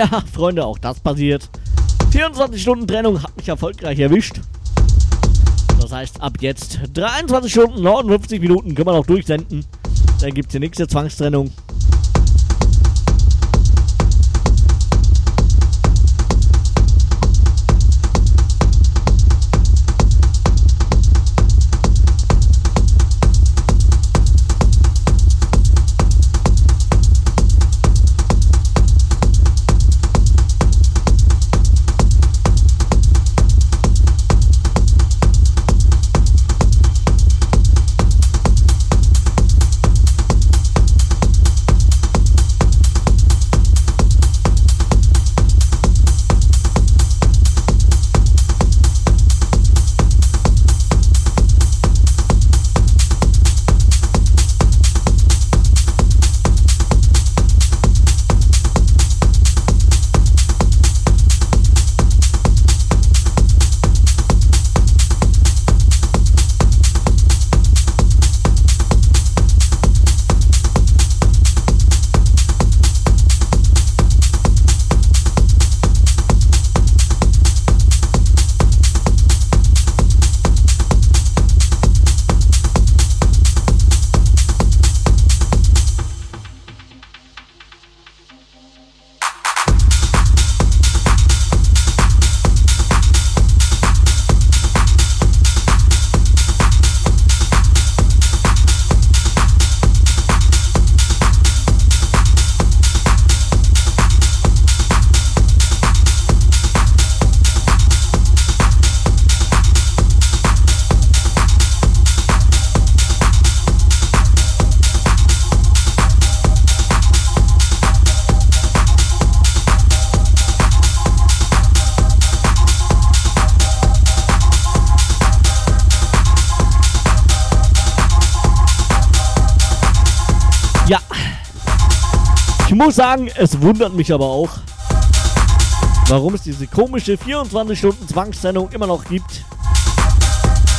Ja, Freunde, auch das passiert. 24 Stunden Trennung hat mich erfolgreich erwischt. Das heißt, ab jetzt 23 Stunden 59 Minuten können wir noch durchsenden. Dann gibt es die nächste Zwangstrennung. Muss sagen, es wundert mich aber auch, warum es diese komische 24-Stunden-Zwangstrennung immer noch gibt.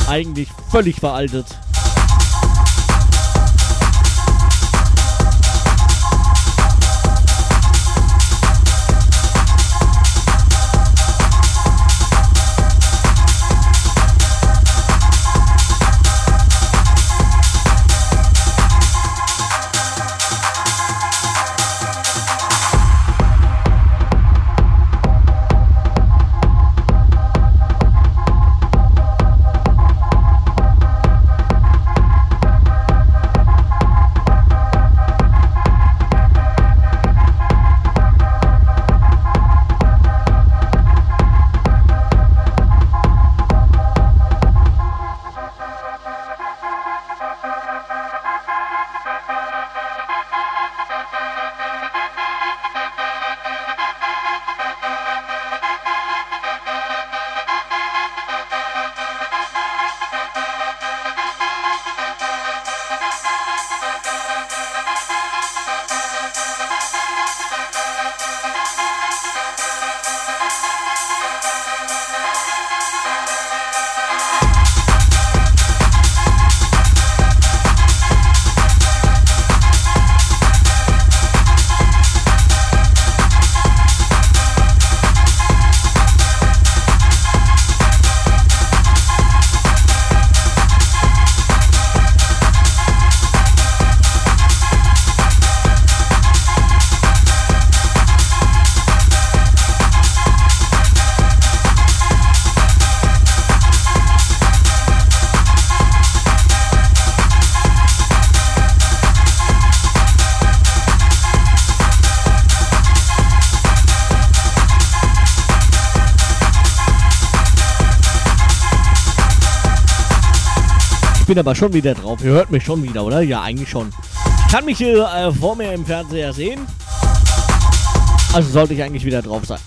Eigentlich völlig veraltet. Bin aber schon wieder drauf. Ihr hört mich schon wieder, oder? Ja, eigentlich schon. Ich kann mich hier äh, vor mir im Fernseher sehen. Also sollte ich eigentlich wieder drauf sein.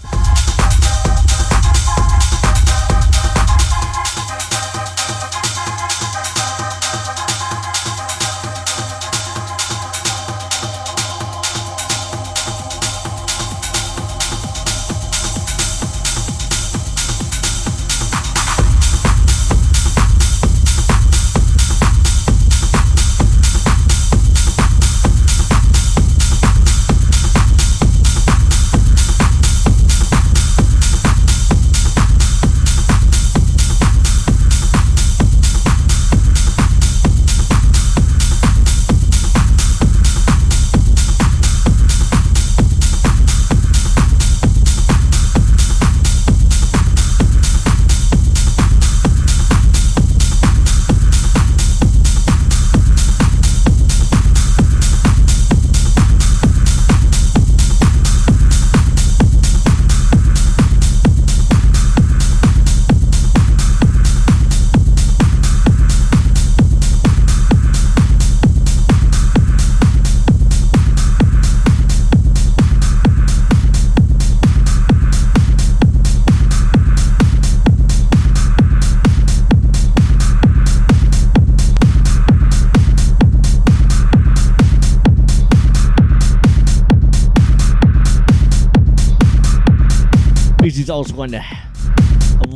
Freunde.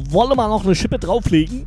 Wollen wir noch eine Schippe drauflegen?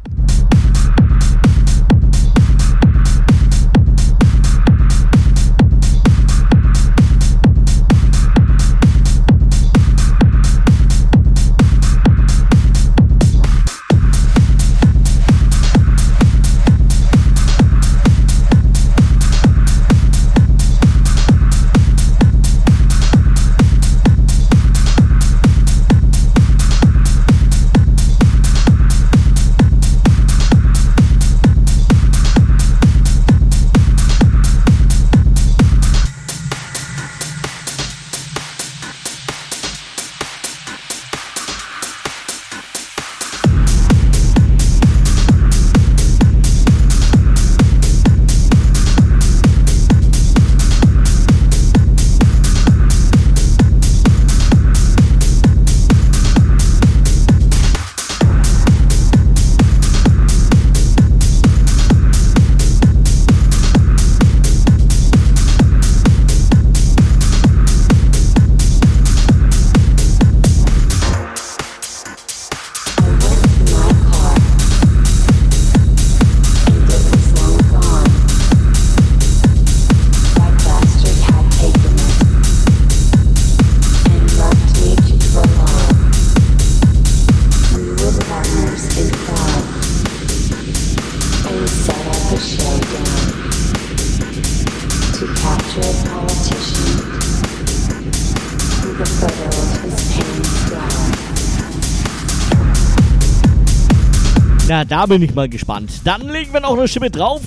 Da bin ich mal gespannt. Dann legen wir noch eine Schippe drauf.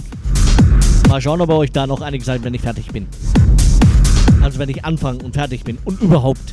Mal schauen, ob euch da noch einig seid, wenn ich fertig bin. Also wenn ich anfange und fertig bin und überhaupt.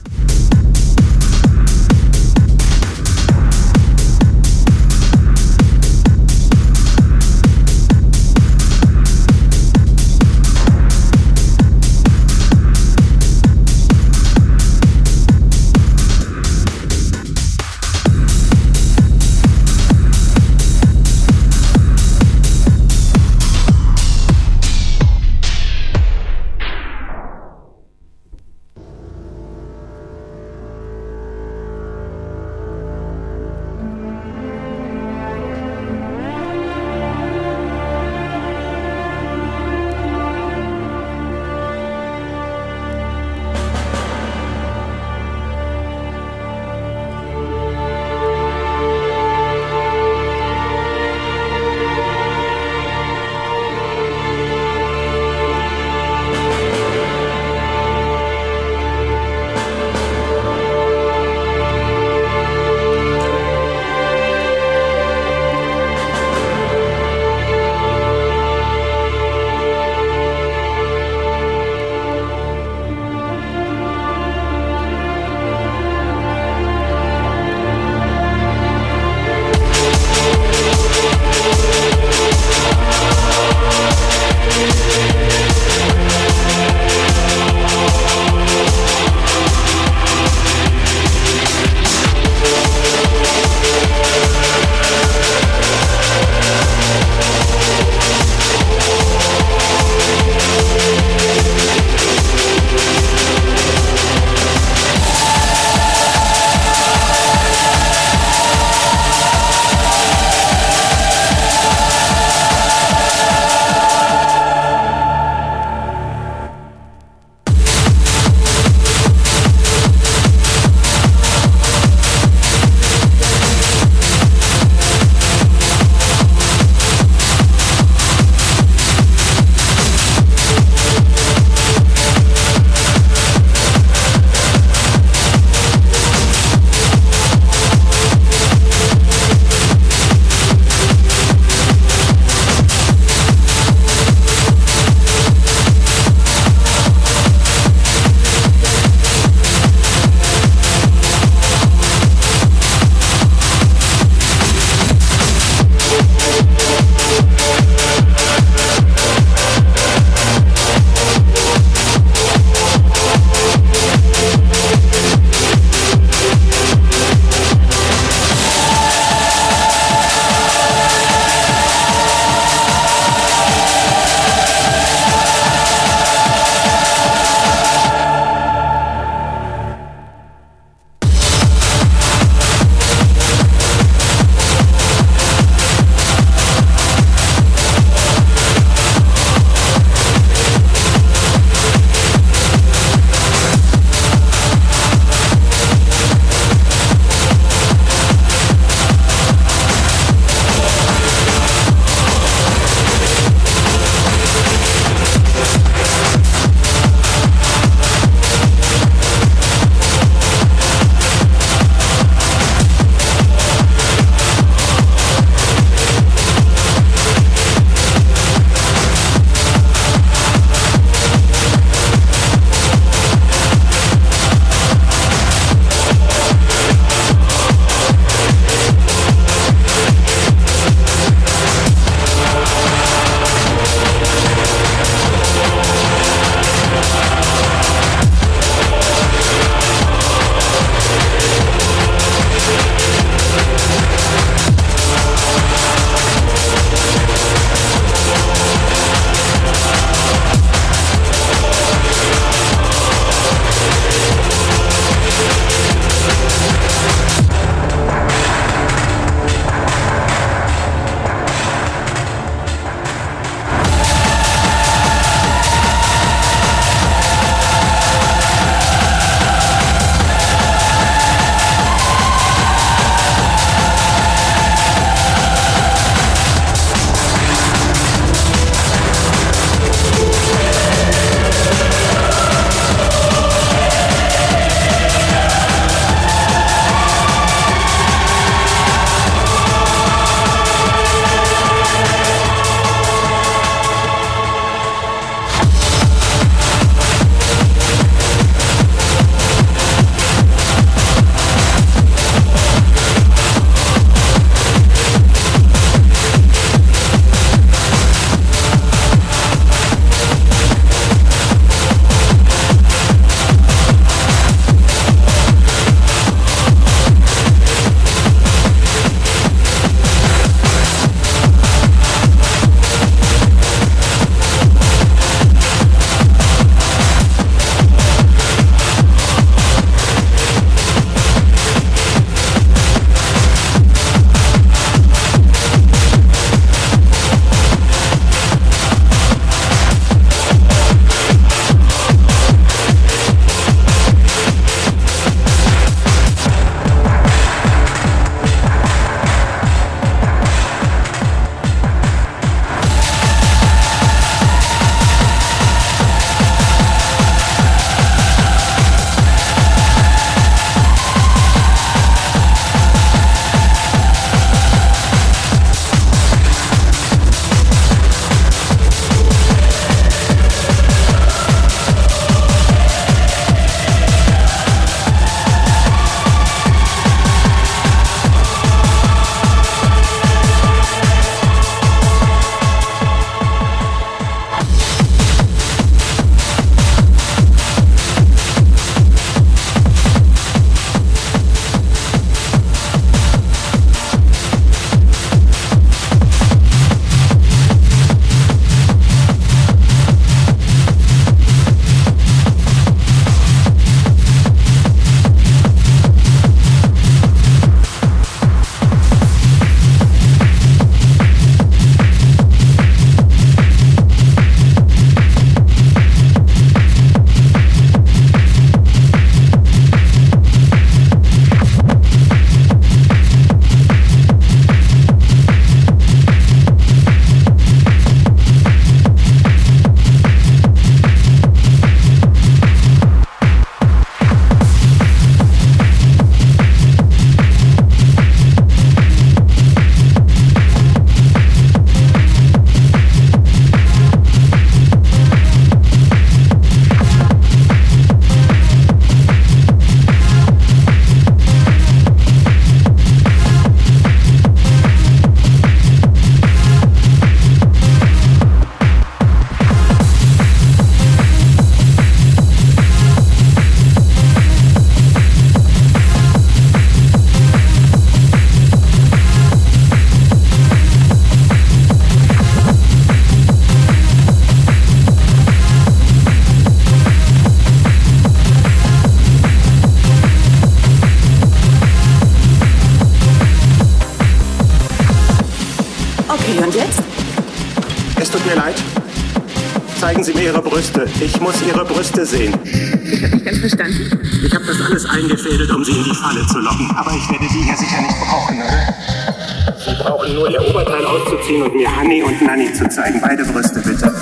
Brüste. Ich muss Ihre Brüste sehen. Ich habe nicht ganz verstanden. Ich habe das alles eingefädelt, um Sie in die Falle zu locken. Aber ich werde Sie hier sicher nicht brauchen, oder? Sie brauchen nur Ihr Oberteil auszuziehen und mir Hanni und Nanni zu zeigen. Beide Brüste, bitte.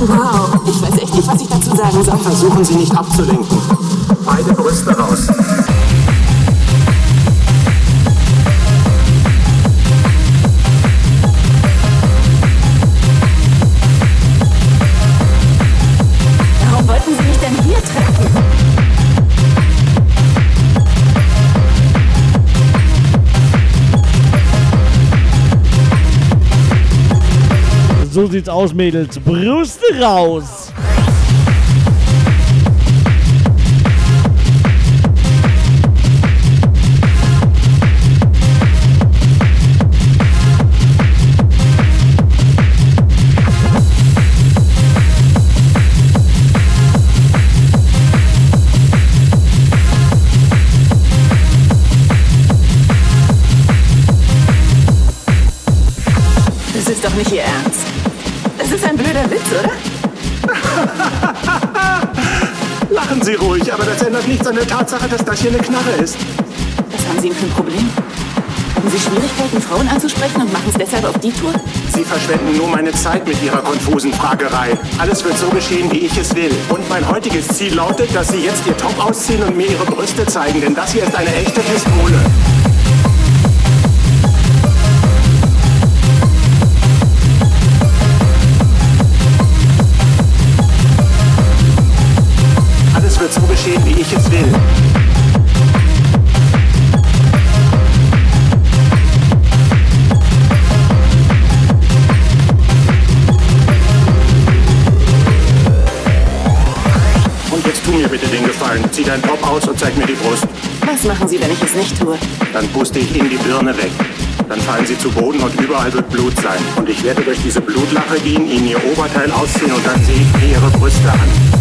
Wow, ich weiß echt nicht, was ich dazu sagen soll. Versuchen Sie nicht abzulenken. Beide Brüste raus. So sieht's aus, Mädels. Brüste raus. Das ist doch nicht Ihr Ernst. Sie ruhig, aber das ändert nichts an der Tatsache, dass das hier eine Knarre ist. Was haben Sie denn für ein Problem? Haben Sie Schwierigkeiten, Frauen anzusprechen und machen es deshalb auf die Tour? Sie verschwenden nur meine Zeit mit Ihrer konfusen Fragerei. Alles wird so geschehen, wie ich es will. Und mein heutiges Ziel lautet, dass Sie jetzt Ihr Top ausziehen und mir Ihre Brüste zeigen, denn das hier ist eine echte Pistole. Wird so geschehen, wie ich es will. Und jetzt tu mir bitte den Gefallen. Zieh deinen Top aus und zeig mir die Brust. Was machen Sie, wenn ich es nicht tue? Dann puste ich Ihnen die Birne weg. Dann fallen Sie zu Boden und überall wird Blut sein. Und ich werde durch diese Blutlache gehen, Ihnen Ihr Oberteil ausziehen und dann sehe ich mir Ihre Brüste an.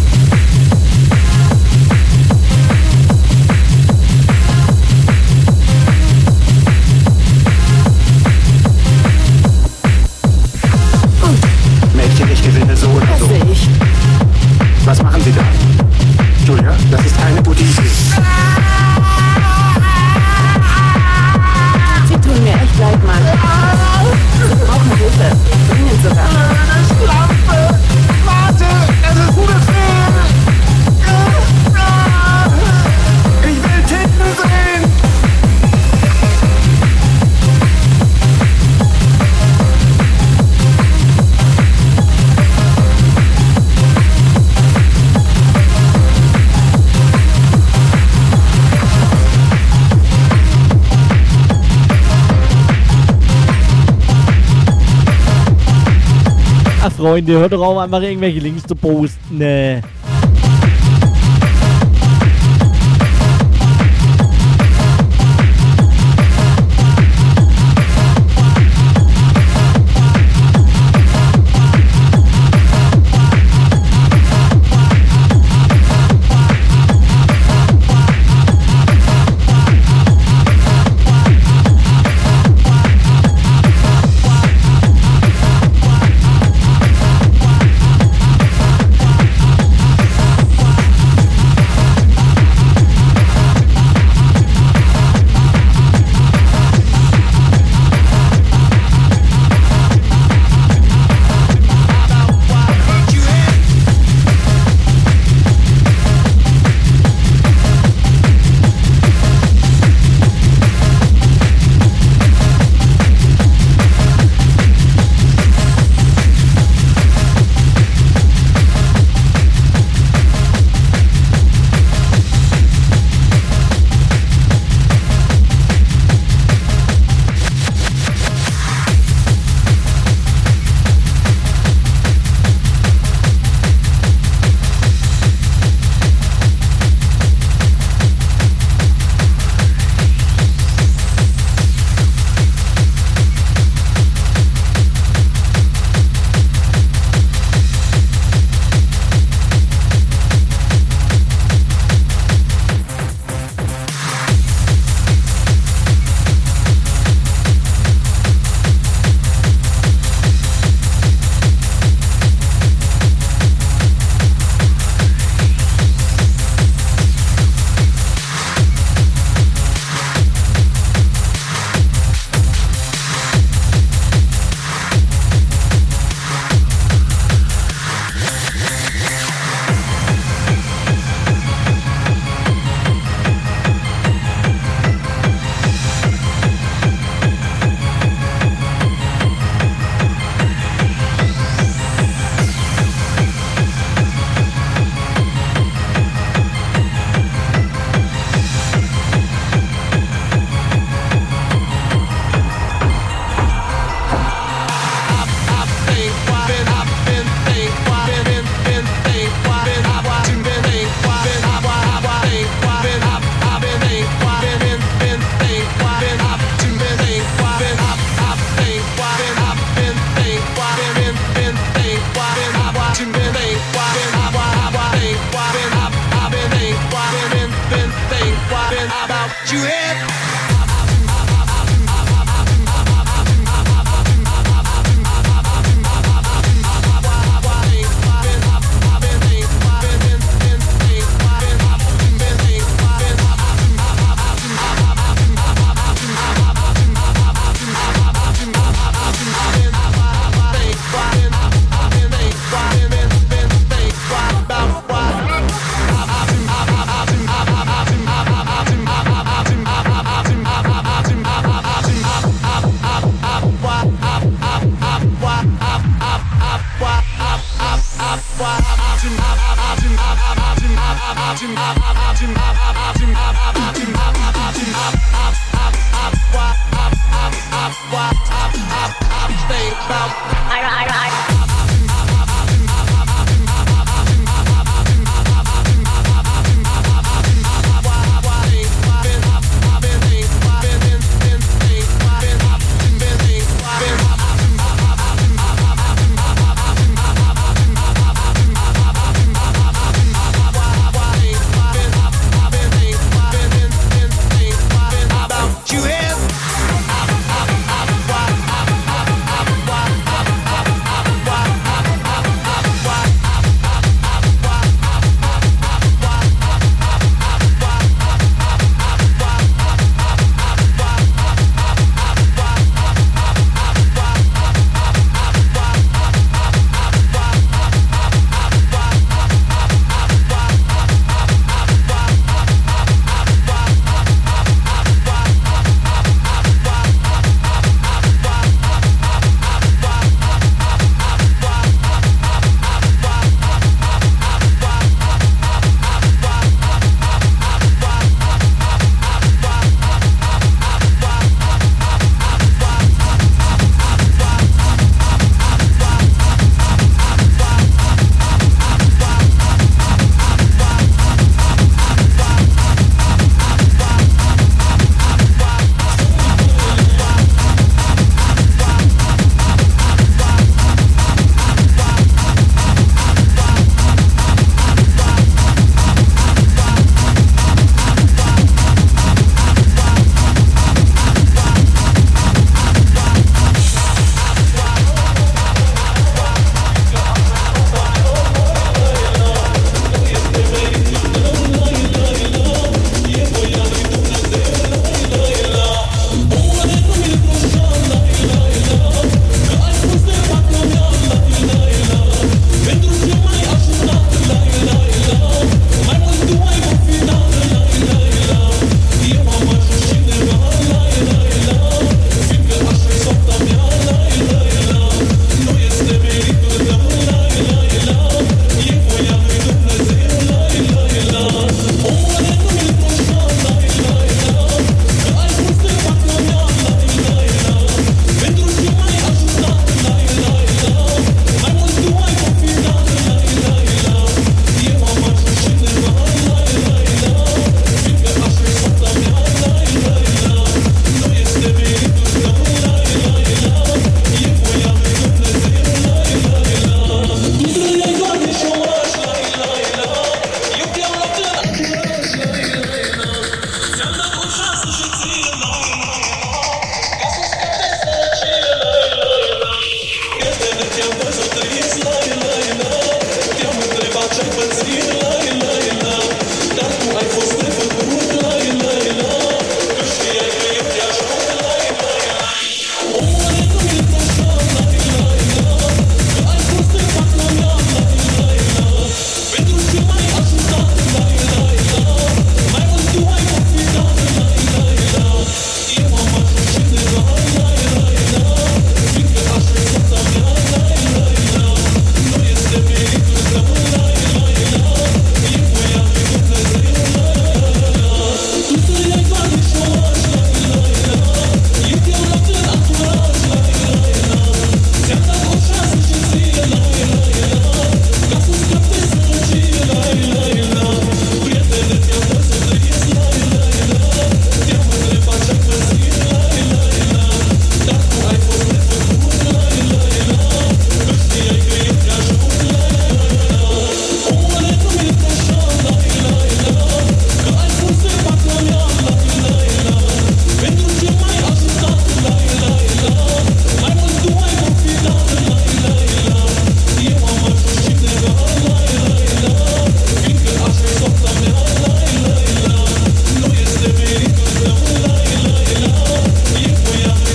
Freunde, hört doch auf, einfach irgendwelche Links zu posten.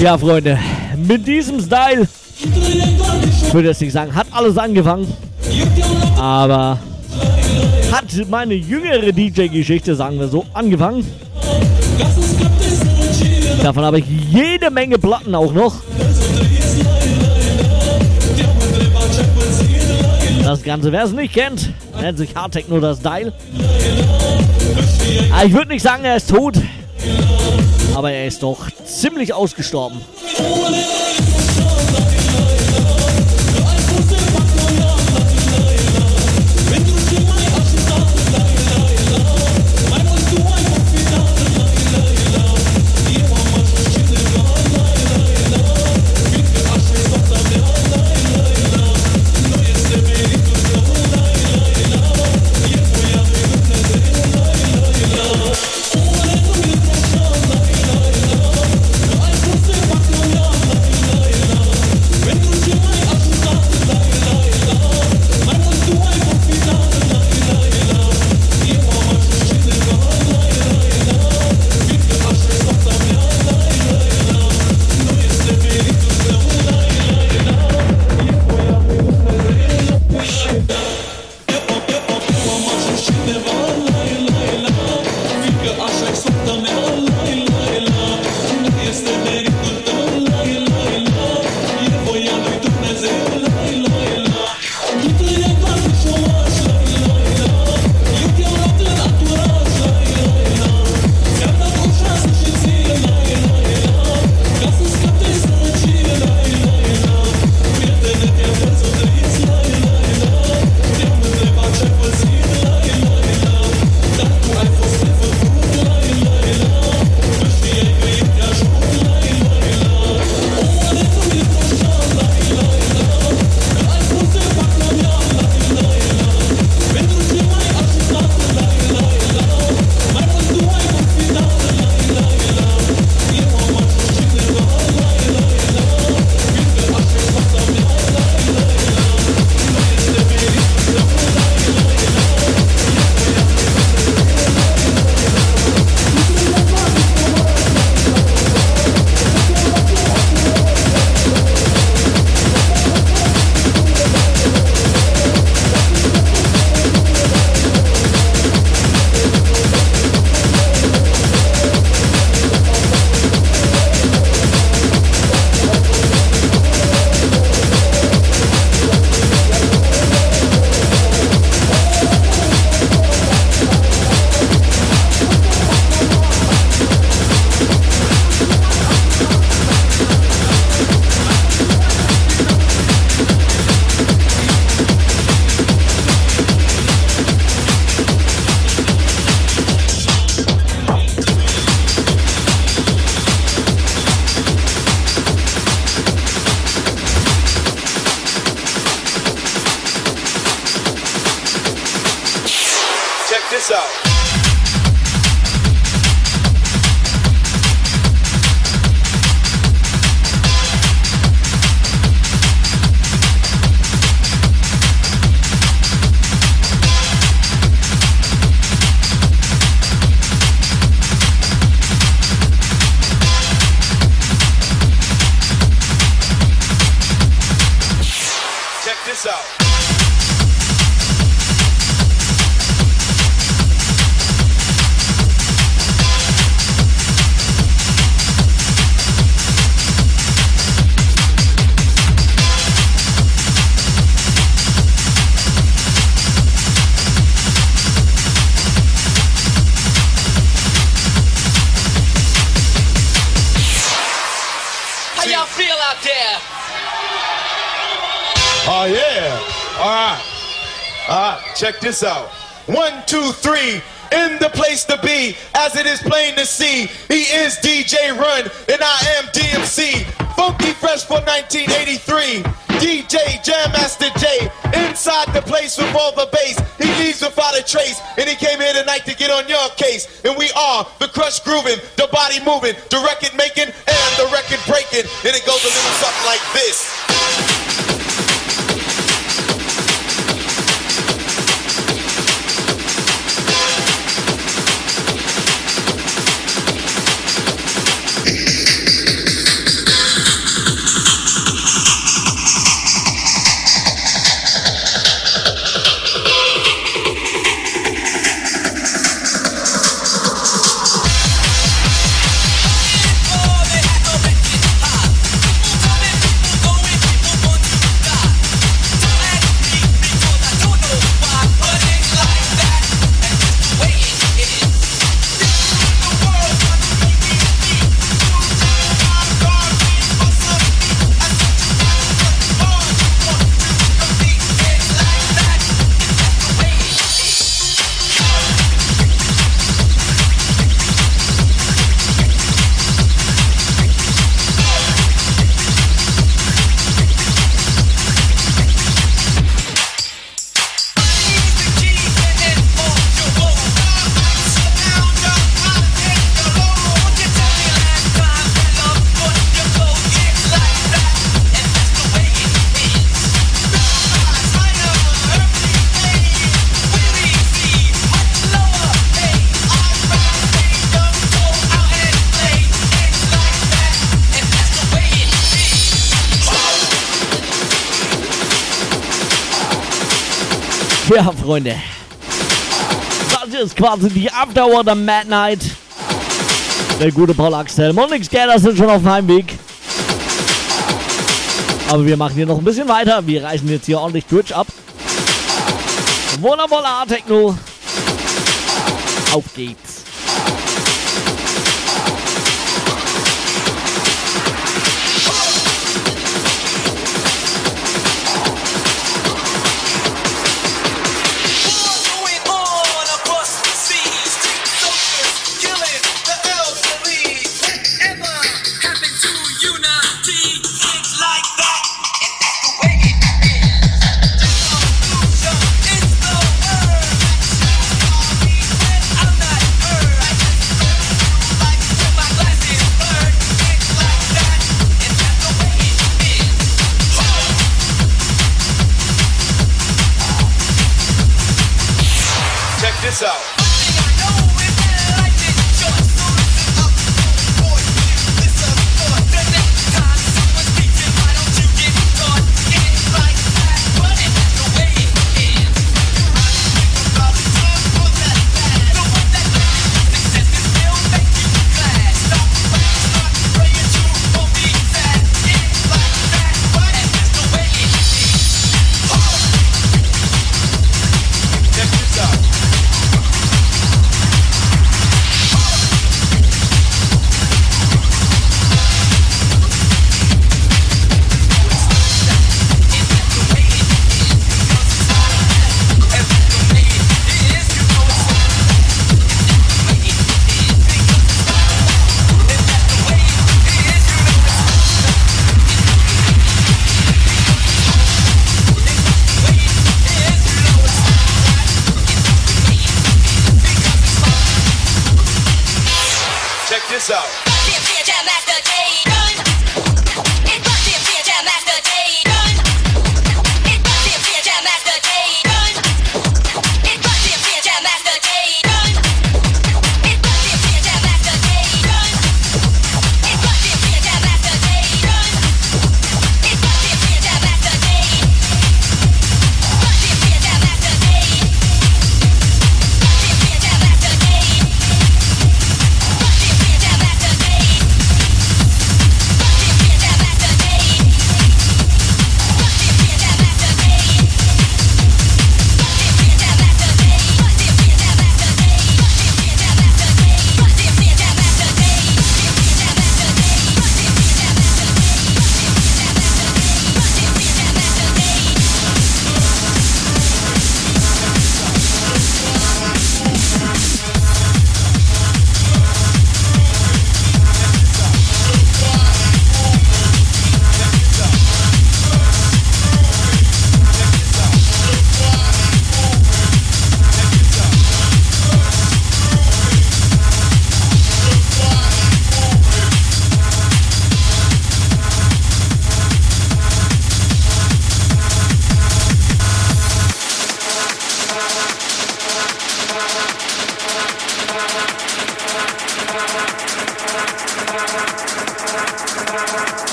Ja, Freunde, mit diesem Style, ich würde jetzt nicht sagen, hat alles angefangen, aber hat meine jüngere DJ-Geschichte, sagen wir so, angefangen. Davon habe ich jede Menge Platten auch noch. Das Ganze, wer es nicht kennt, nennt sich Hard Techno das Style. Ah, ich würde nicht sagen, er ist tot, aber er ist doch ziemlich ausgestorben. Freunde. Das ist quasi die Afterhour der Mad Night. Der gute Paul Axel. Monix Geller sind schon auf dem Heimweg. Aber wir machen hier noch ein bisschen weiter. Wir reißen jetzt hier ordentlich Twitch ab. Wundervoller Techno. Auf geht's.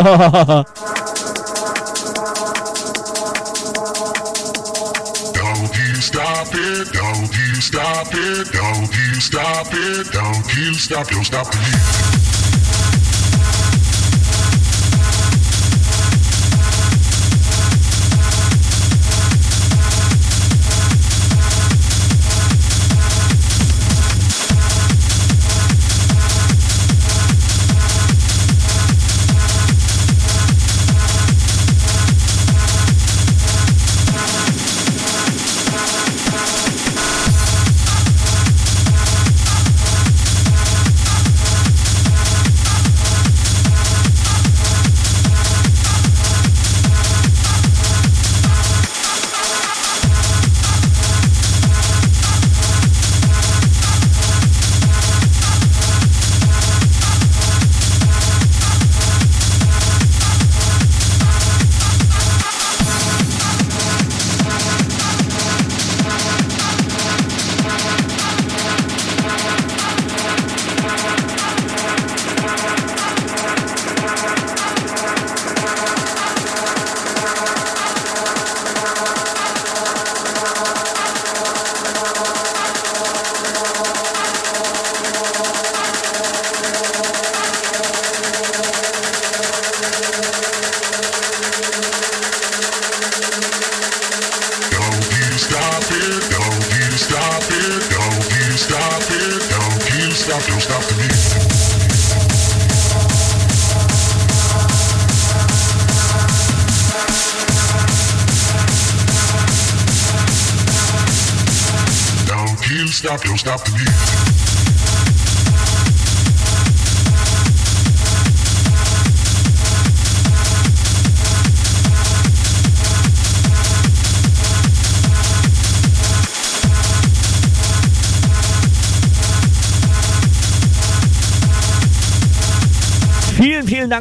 It, don't you stop it don't you stop it don't you stop it don't kill stop you stop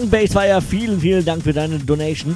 Dank, Basefire. Vielen, vielen Dank für deine Donation.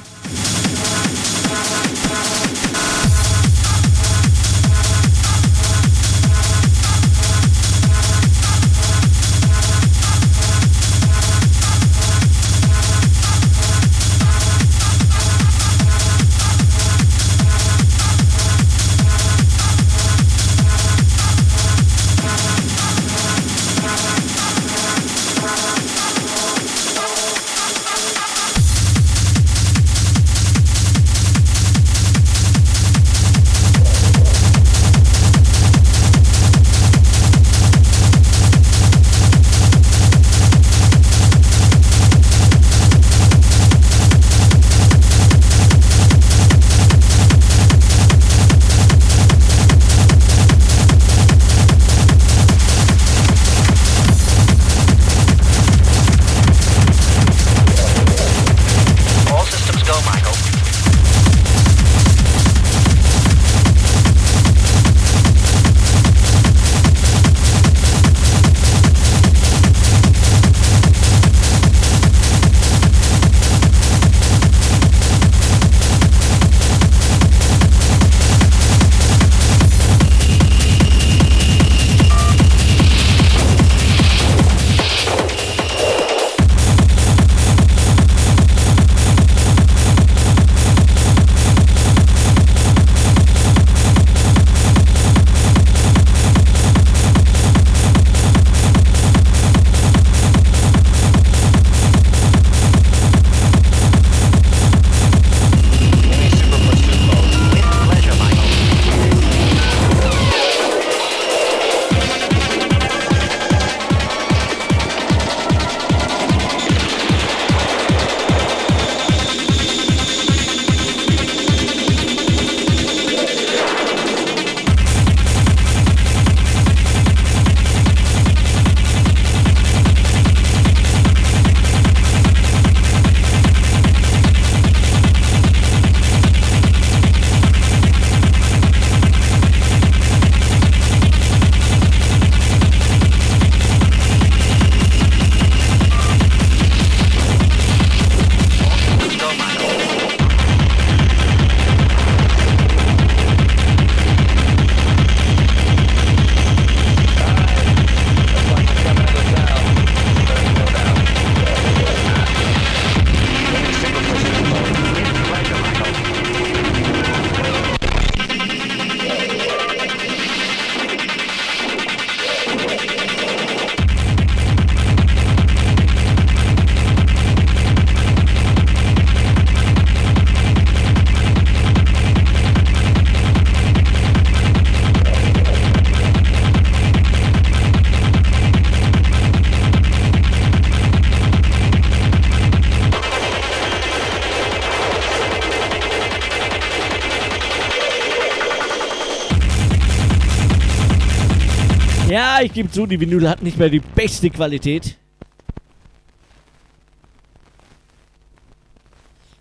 Ich gebe zu, die Vinyl hat nicht mehr die beste Qualität.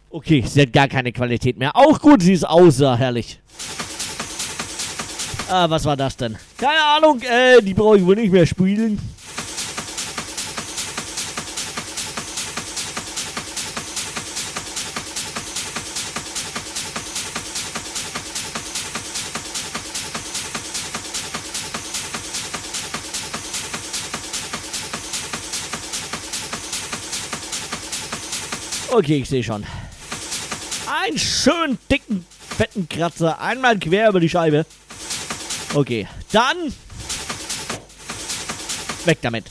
Okay, sie hat gar keine Qualität mehr. Auch gut, sie ist außer, herrlich. Ah, was war das denn? Keine Ahnung, äh, die brauche ich wohl nicht mehr spielen. Okay, ich sehe schon. Einen schönen dicken, fetten Kratzer. Einmal quer über die Scheibe. Okay, dann. Weg damit.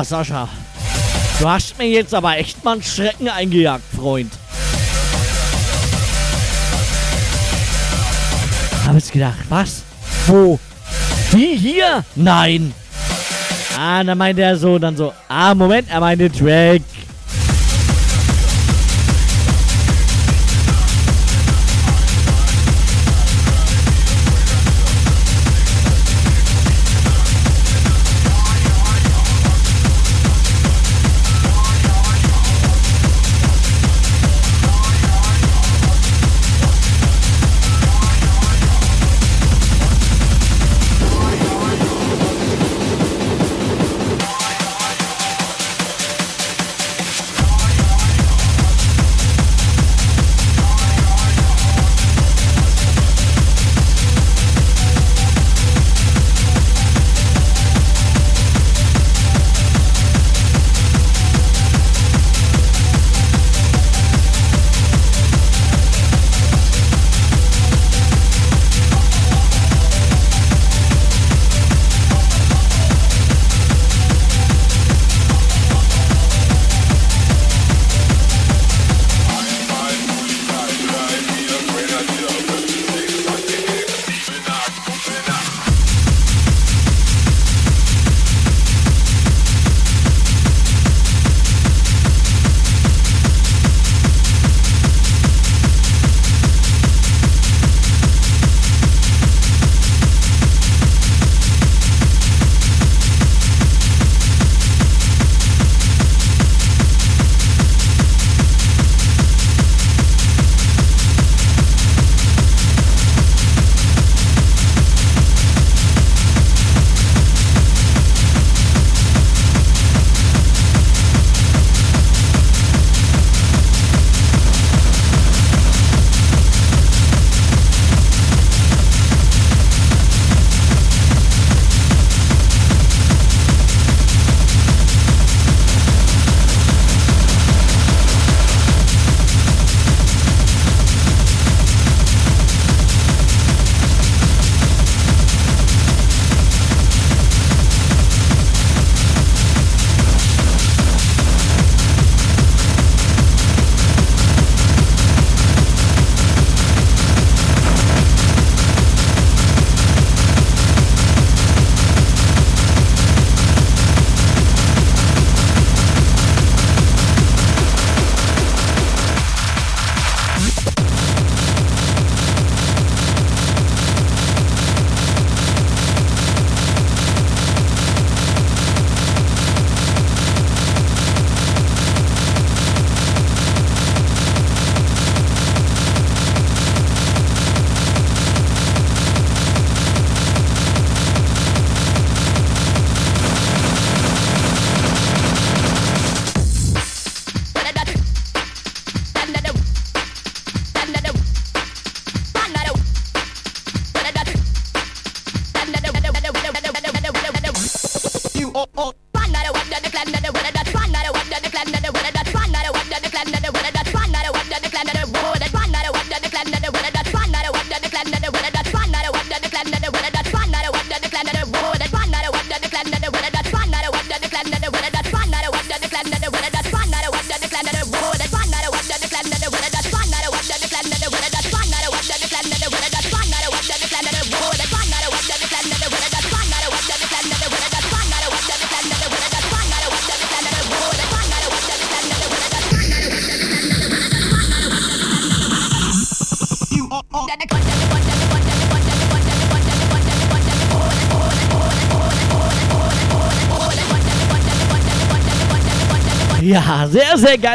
Boah, Sascha. Du hast mir jetzt aber echt mal einen Schrecken eingejagt, Freund. Hab jetzt gedacht, was? Wo? Wie hier? Nein. Ah, dann meinte er so, dann so, ah, Moment, er meinte Track.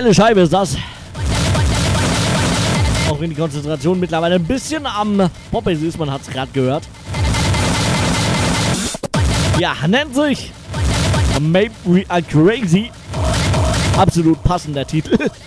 Geile Scheibe ist das. Auch wenn die Konzentration mittlerweile ein bisschen am Poppes ist, man hat es gerade gehört. Ja, nennt sich Make We Are Crazy. Absolut passender Titel.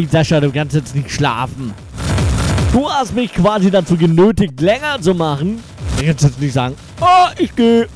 Ey, Sascha, du kannst jetzt nicht schlafen. Du hast mich quasi dazu genötigt, länger zu machen. Du kannst jetzt nicht sagen, oh, ich gehe.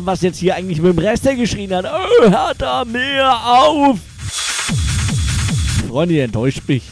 Was jetzt hier eigentlich mit dem Rest der geschrien hat. Oh, hört da mehr auf! Freunde, ihr enttäuscht mich.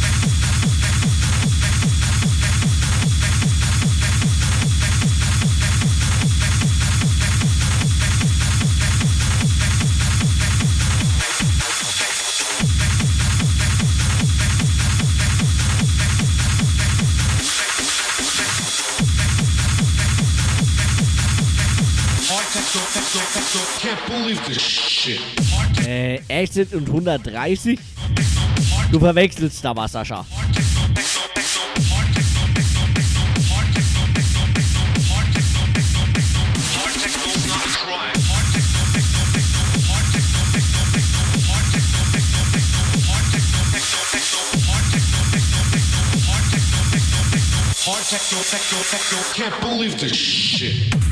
Äh, Exit und 130? Du verwechselst da was, Sascha. Techno, techno, techno, can't believe this shit.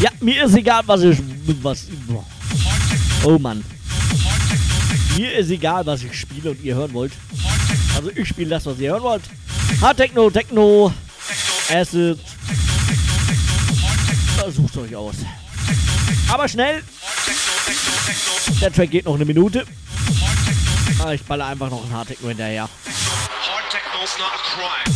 Ja, mir ist egal, was ich. Was, oh Mann. Mir ist egal, was ich spiele und ihr hören wollt. Also ich spiele das, was ihr hören wollt. Hard Techno, Techno, Acid. Sucht euch aus. Aber schnell. Der Track geht noch eine Minute. Ah, ich baller einfach noch ein Hard Techno hinterher. Hard Techno's not a crime.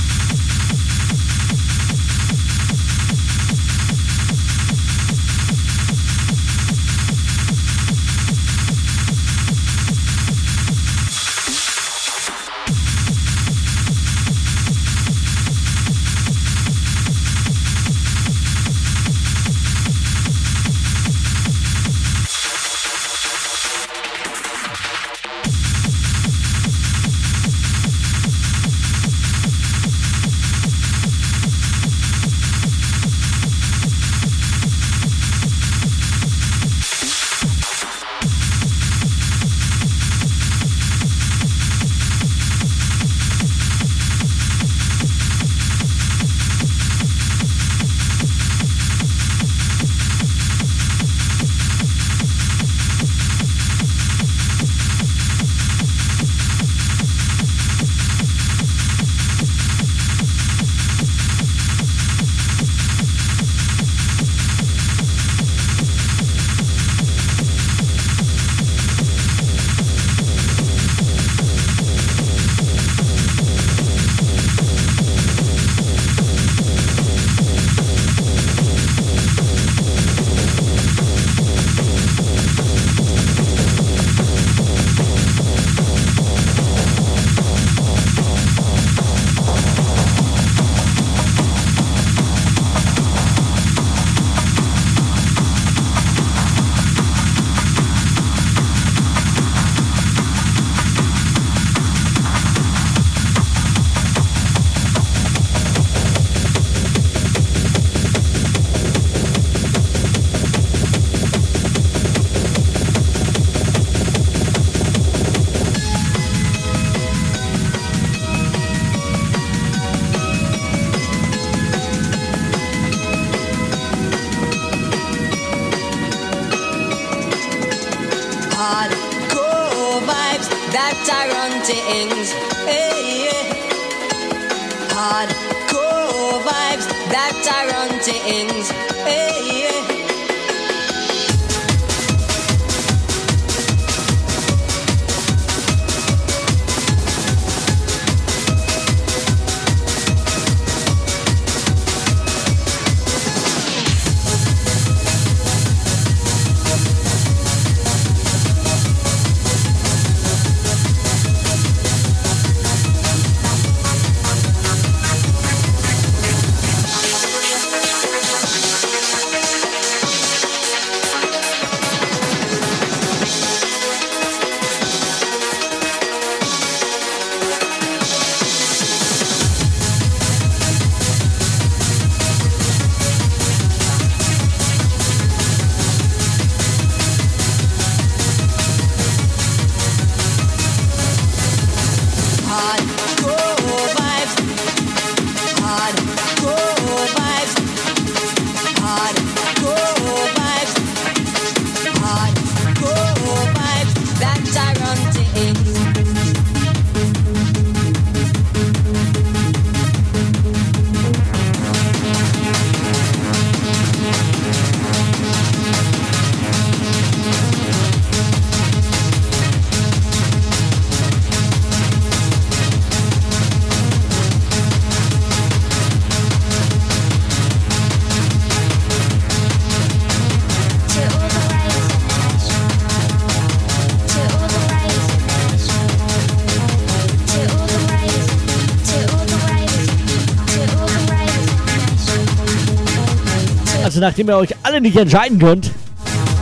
Ganze, nachdem ihr euch alle nicht entscheiden könnt.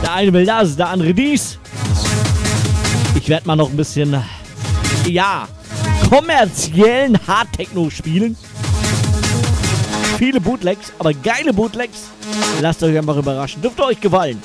Der eine will das, der andere dies. Ich werde mal noch ein bisschen, ja, kommerziellen Hard-Techno spielen. Viele Bootlegs, aber geile Bootlegs. Lasst euch einfach überraschen. Dürfte euch gefallen.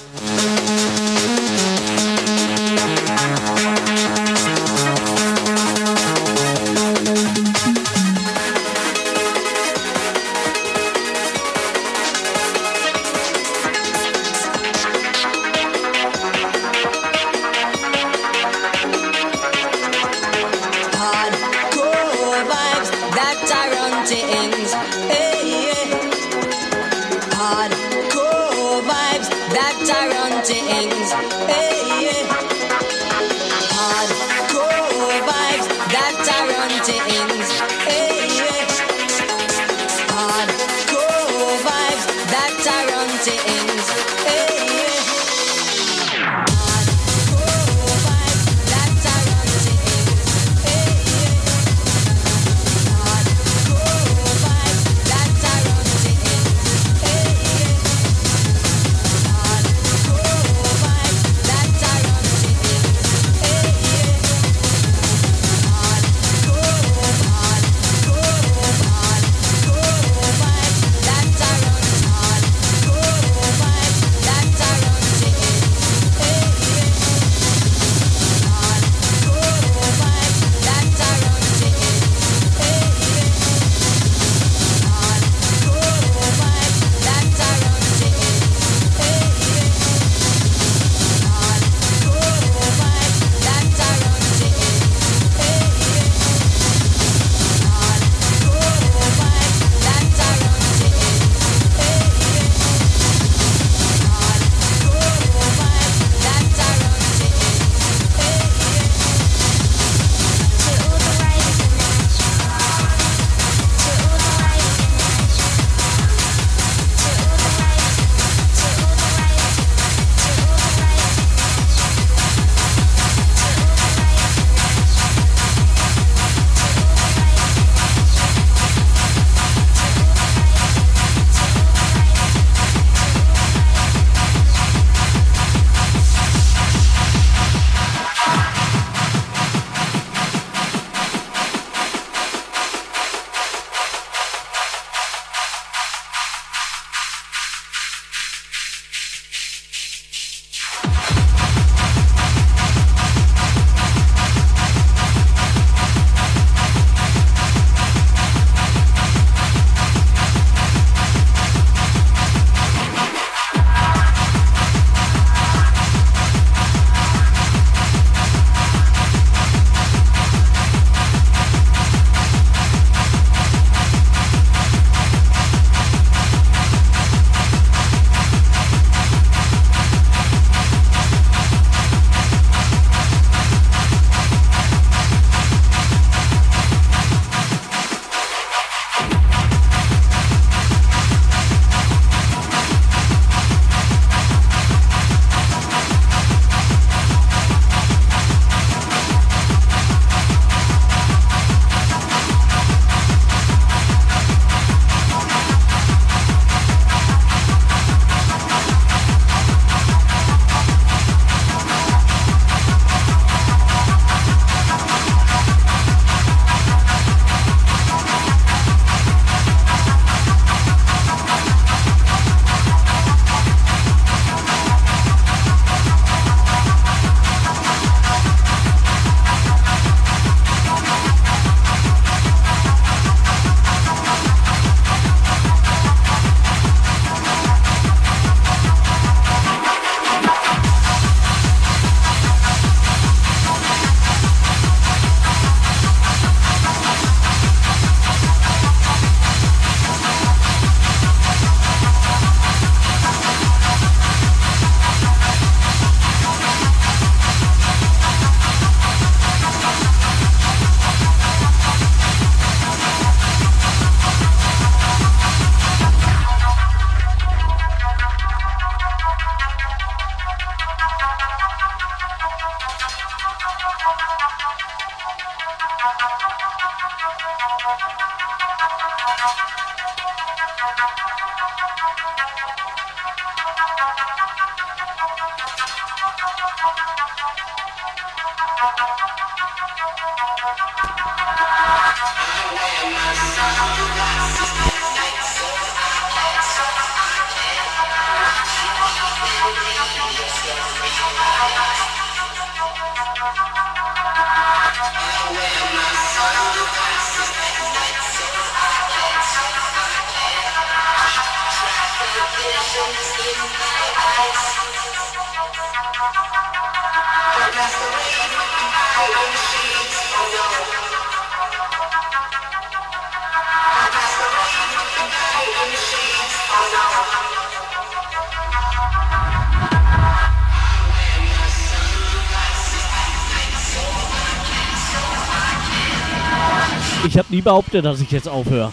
Nie behauptet, dass ich jetzt aufhöre.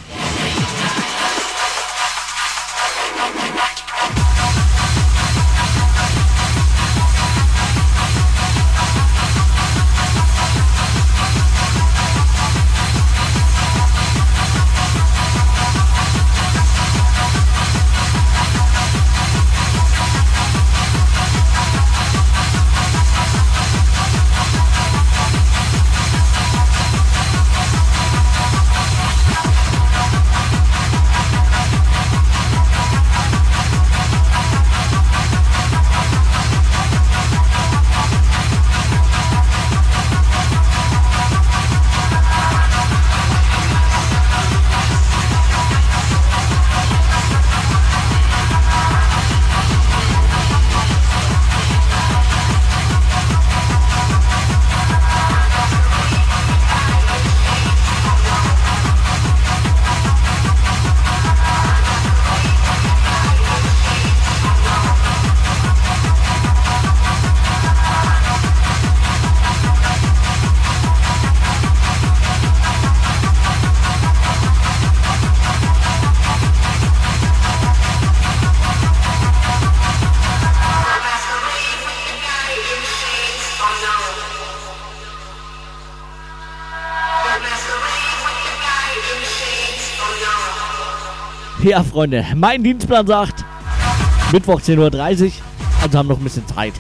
Ja, Freunde, mein Dienstplan sagt Mittwoch 10.30 Uhr, also haben noch ein bisschen Zeit.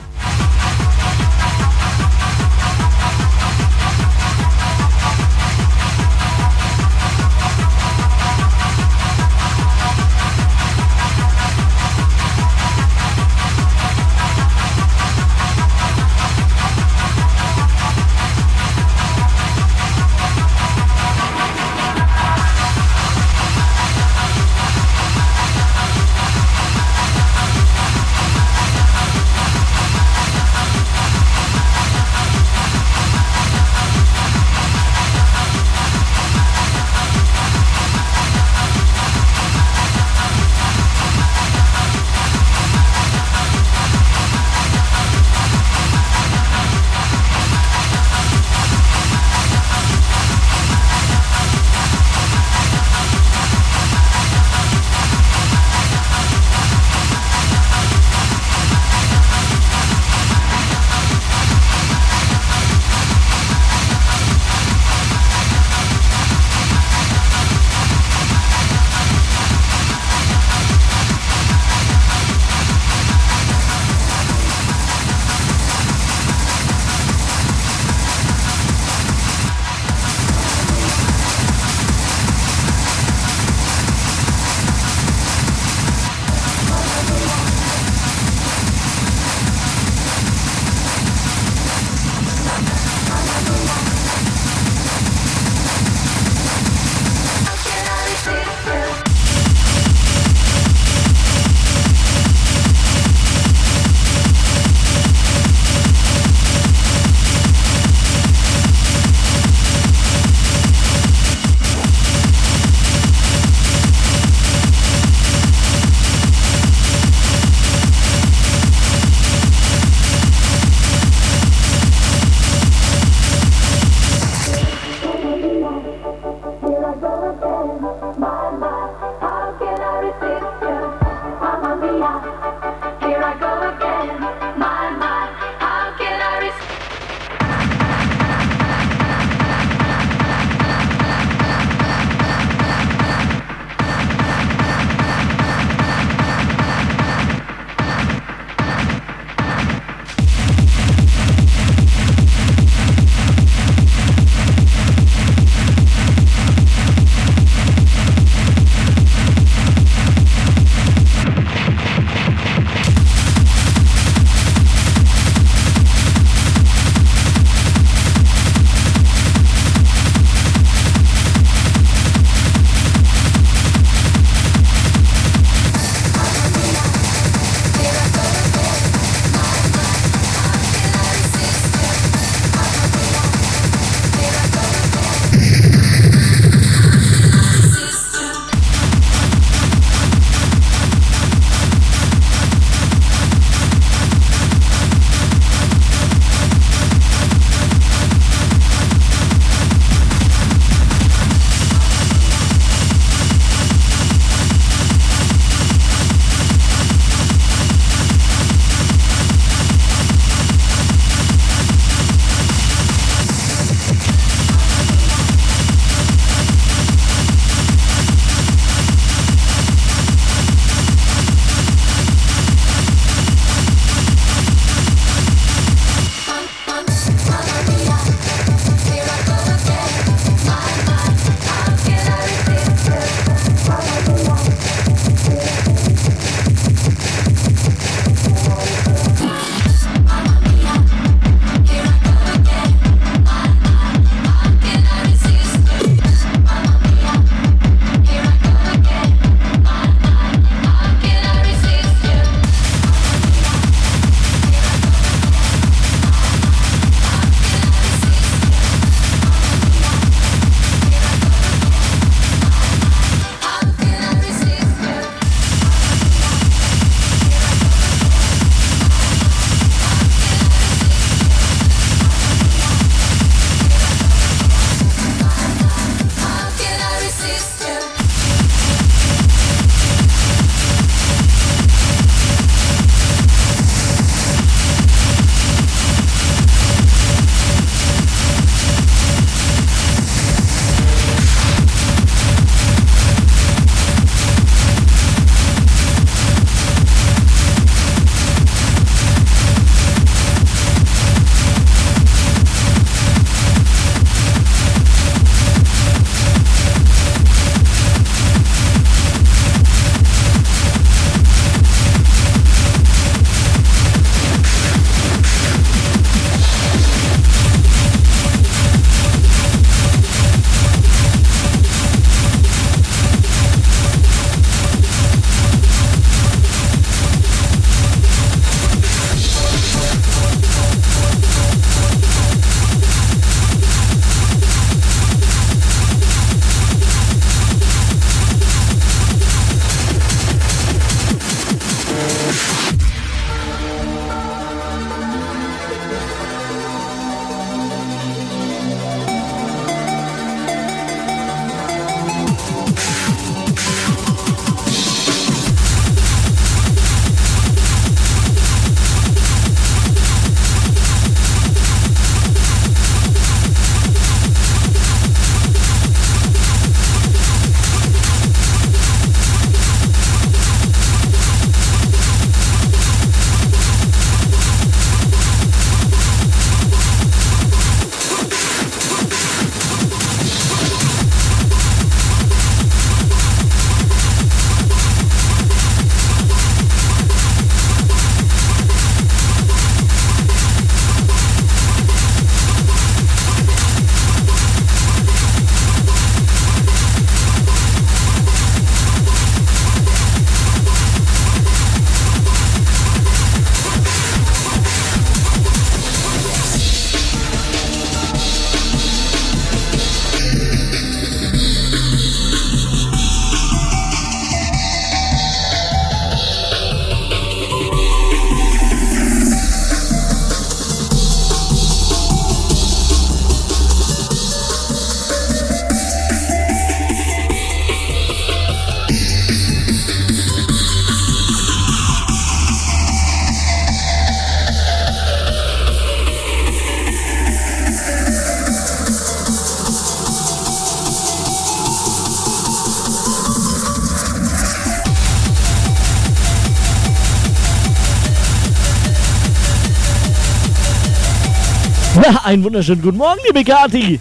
einen wunderschönen guten Morgen, liebe Kati.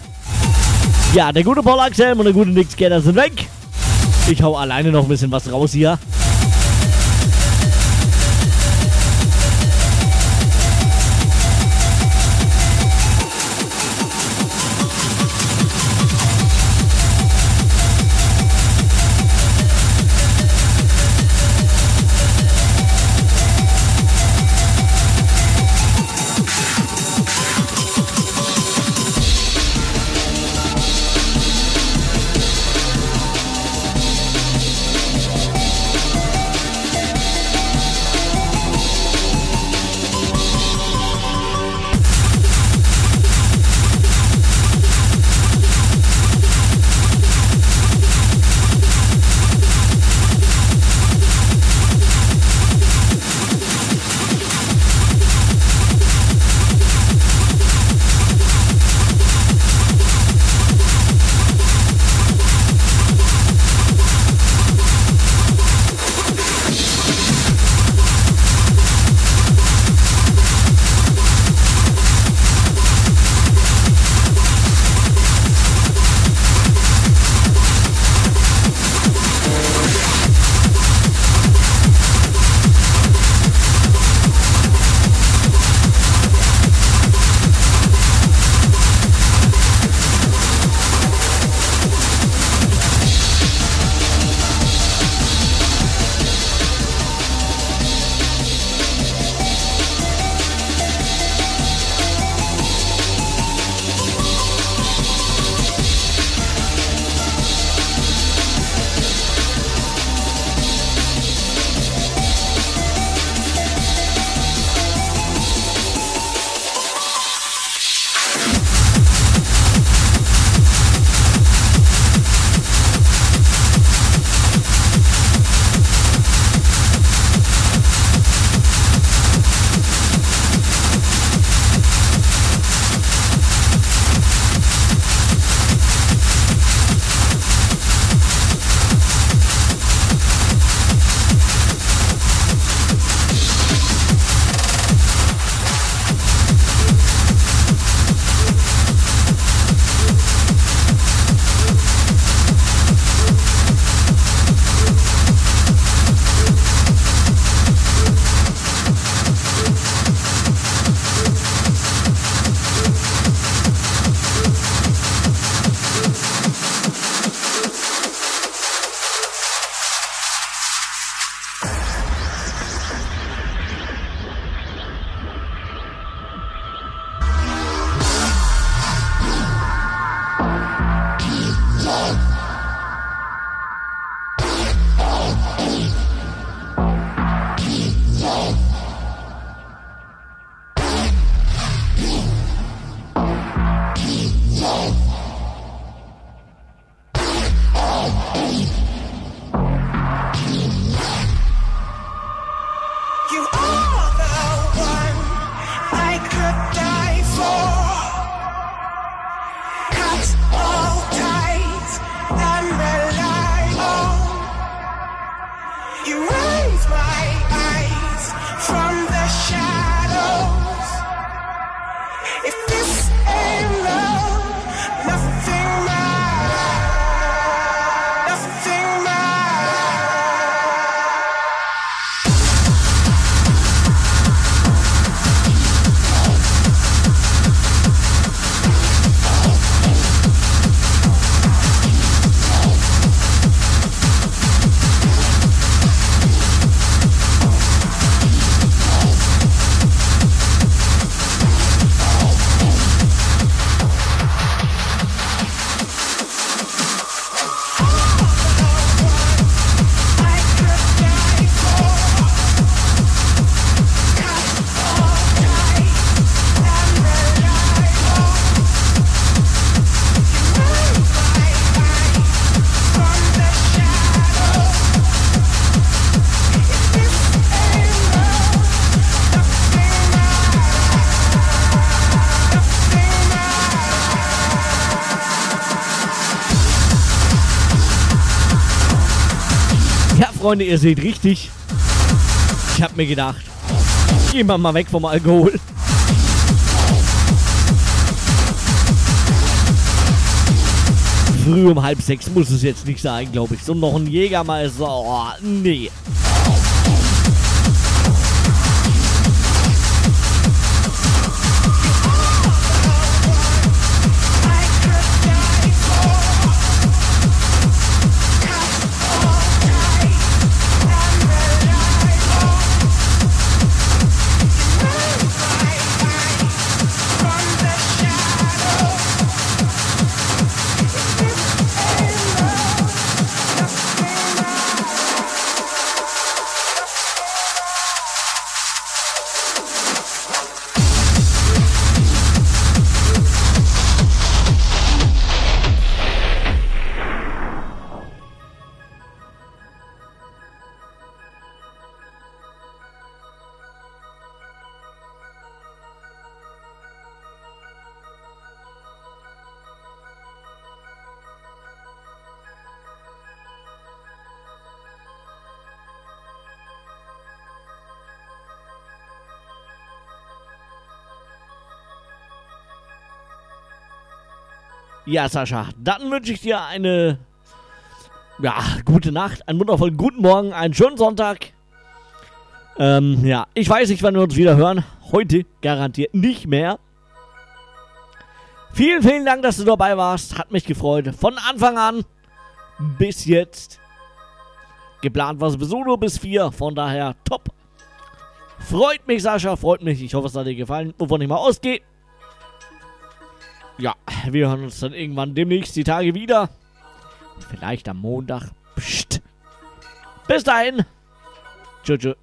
Ja, der gute Paul Axel und der gute Nick Skater sind weg. Ich hau alleine noch ein bisschen was raus hier. Freunde, ihr seht richtig. Ich habe mir gedacht, gehen wir mal weg vom Alkohol. Früh um halb sechs muss es jetzt nicht sein, glaube ich. So noch ein Jägermeister. Oh, nee. Ja, Sascha, dann wünsche ich dir eine ja, gute Nacht, einen wundervollen guten Morgen, einen schönen Sonntag. Ähm, ja, ich weiß nicht, wann wir uns wieder hören. Heute garantiert nicht mehr. Vielen, vielen Dank, dass du dabei warst. Hat mich gefreut. Von Anfang an bis jetzt. Geplant war es sowieso nur bis 4. Von daher top. Freut mich, Sascha. Freut mich. Ich hoffe, es hat dir gefallen. Wovon ich mal ausgehe. Ja, wir hören uns dann irgendwann demnächst die Tage wieder. Vielleicht am Montag. Psst. Bis dahin. Tschüss.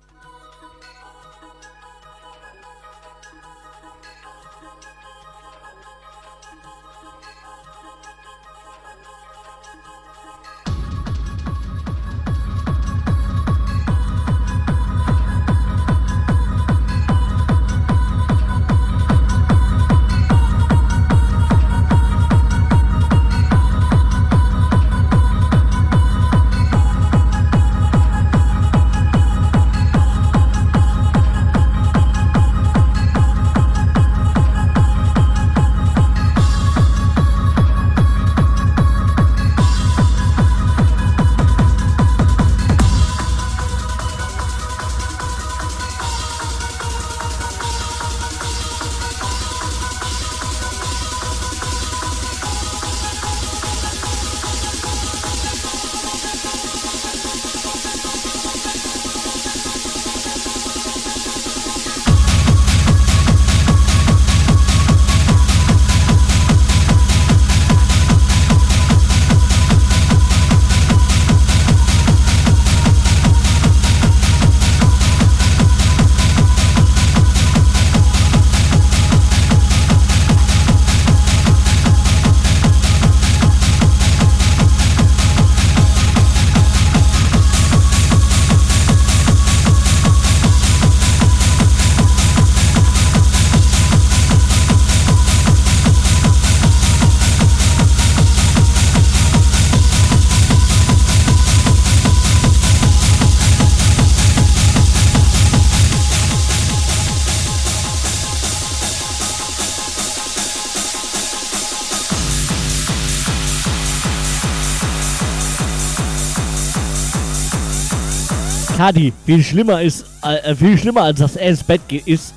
Kadi, viel schlimmer ist, äh, viel schlimmer als dass er ins Bett geht, ist,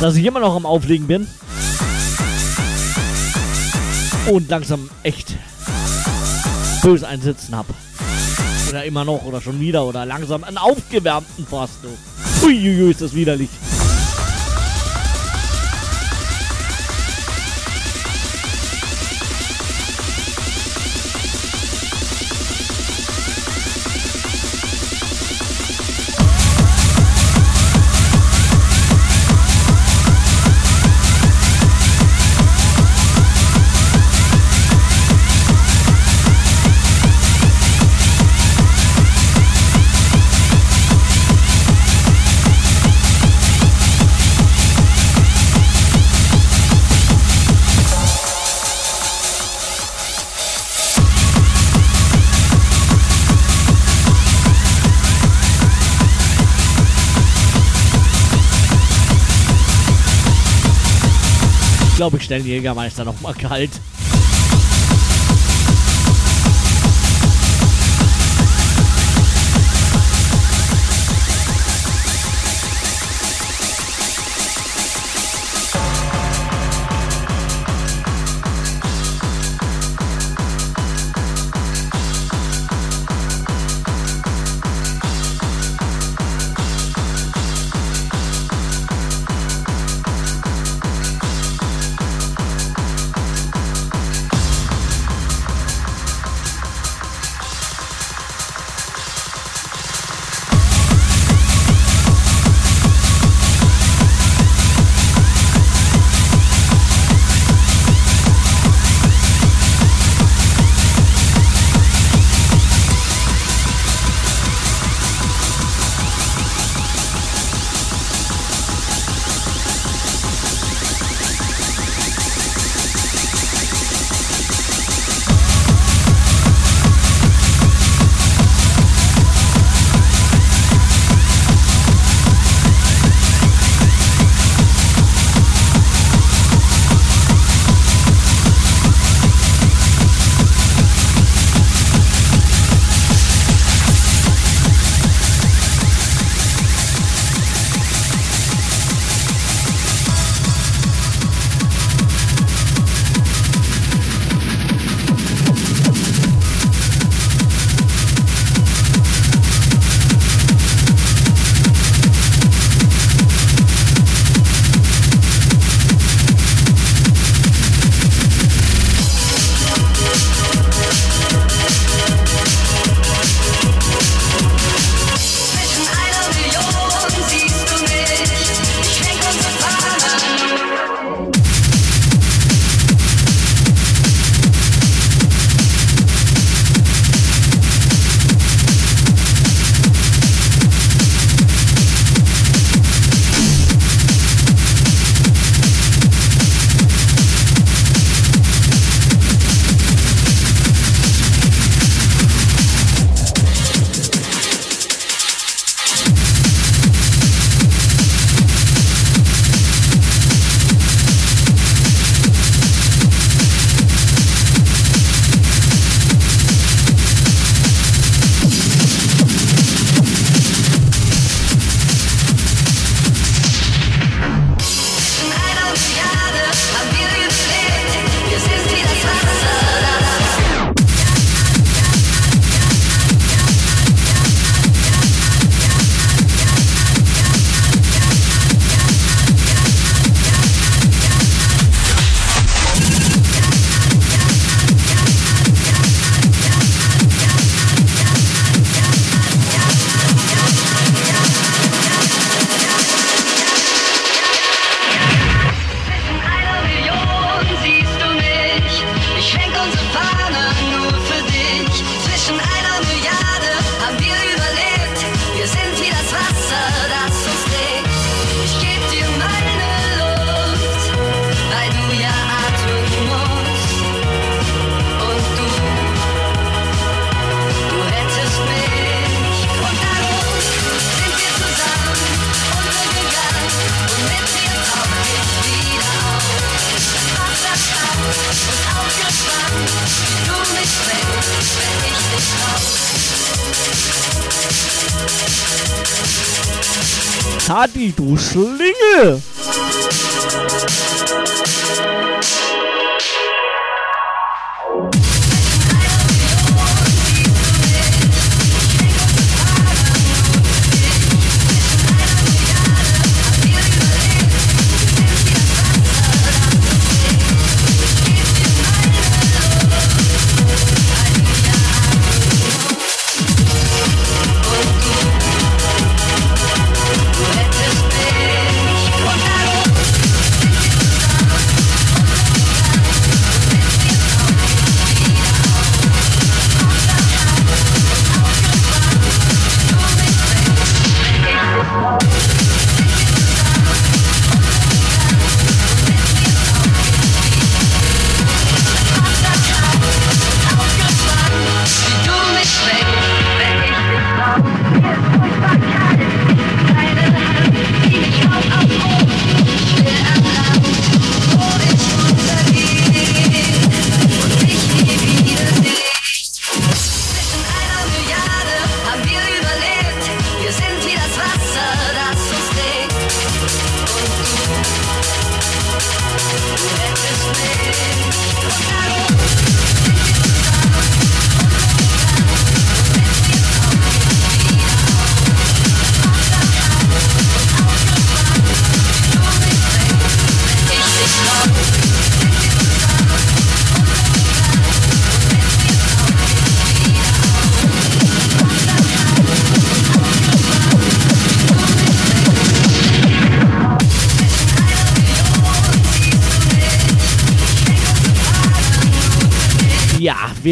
dass ich immer noch am Auflegen bin. Und langsam echt böse einsitzen hab. Oder immer noch, oder schon wieder, oder langsam einen aufgewärmten fast. du. Uiuiui, ist das widerlich. Den Jägermeister noch mal kalt.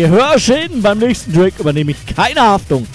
Hörschäden beim nächsten Track übernehme ich keine Haftung.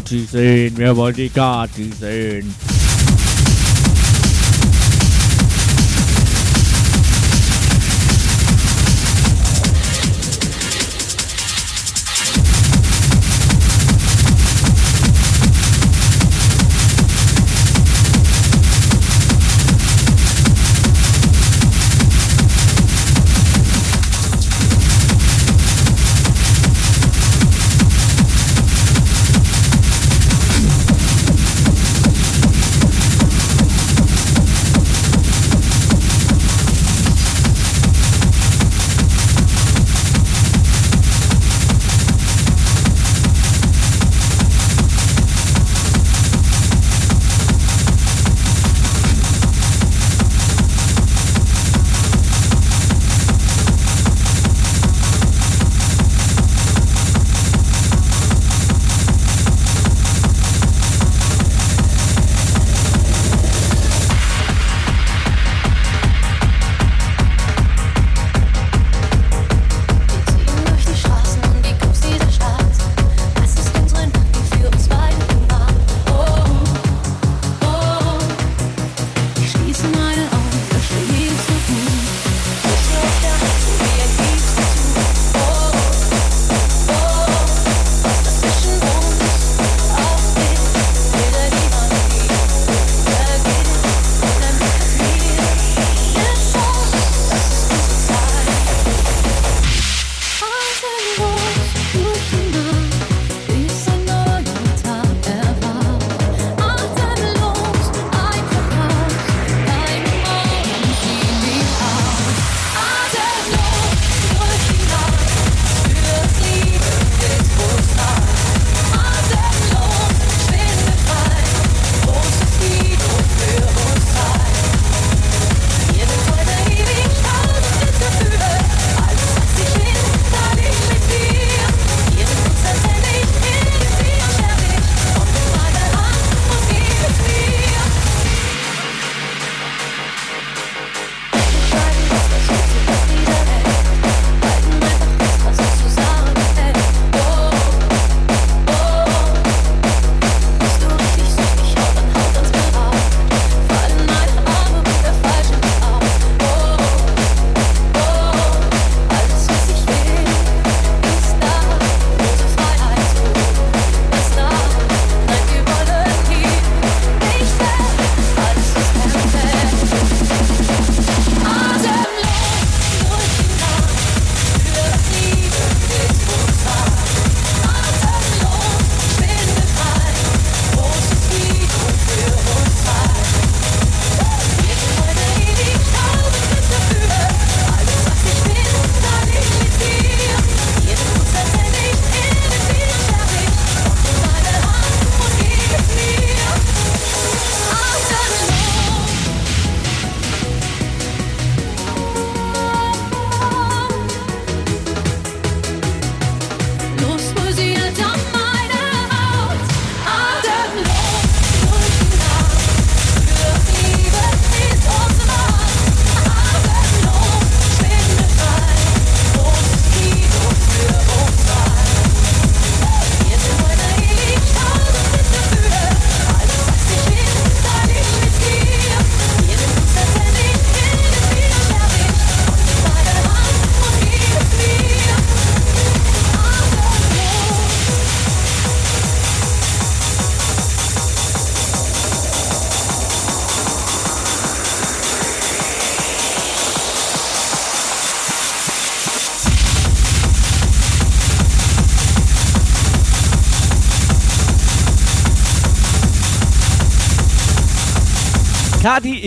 Die Kati sehen, wir wollen die Kati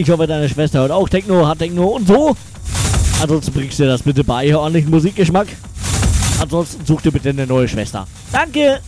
ich hoffe, deine Schwester hört auch Techno, hat Techno und so. Ansonsten bringst du dir das bitte bei, ordentlichen Musikgeschmack. Ansonsten such dir bitte eine neue Schwester. Danke!